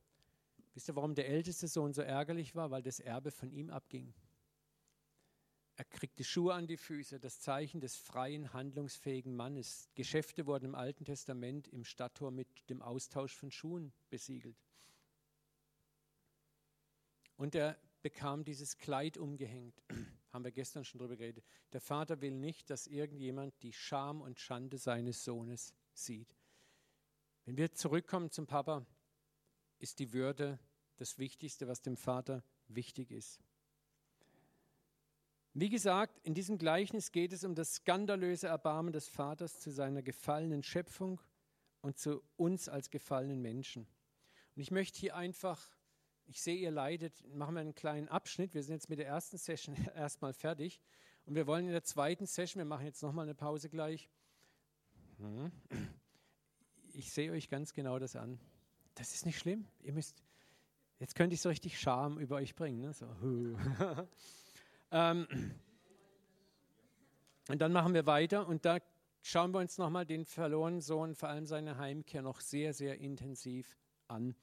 Wisst ihr, warum der älteste Sohn so ärgerlich war? Weil das Erbe von ihm abging. Er kriegte Schuhe an die Füße, das Zeichen des freien, handlungsfähigen Mannes. Geschäfte wurden im Alten Testament im Stadttor mit dem Austausch von Schuhen besiegelt. Und er bekam dieses Kleid umgehängt. [clears throat] Haben wir gestern schon drüber geredet. Der Vater will nicht, dass irgendjemand die Scham und Schande seines Sohnes sieht. Wenn wir zurückkommen zum Papa, ist die Würde das Wichtigste, was dem Vater wichtig ist. Wie gesagt, in diesem Gleichnis geht es um das skandalöse Erbarmen des Vaters zu seiner gefallenen Schöpfung und zu uns als gefallenen Menschen. Und ich möchte hier einfach Ich sehe, ihr leidet. Machen wir einen kleinen Abschnitt. Wir sind jetzt mit der ersten Session [laughs] erstmal fertig. Und wir wollen in der zweiten Session, wir machen jetzt nochmal eine Pause gleich. Hm. Ich sehe euch ganz genau das an. Das ist nicht schlimm. Ihr müsst, jetzt könnte ich so richtig Scham über euch bringen. Ne? So. [laughs] ähm, und dann machen wir weiter und da schauen wir uns nochmal den verlorenen Sohn, vor allem seine Heimkehr, noch sehr, sehr intensiv an.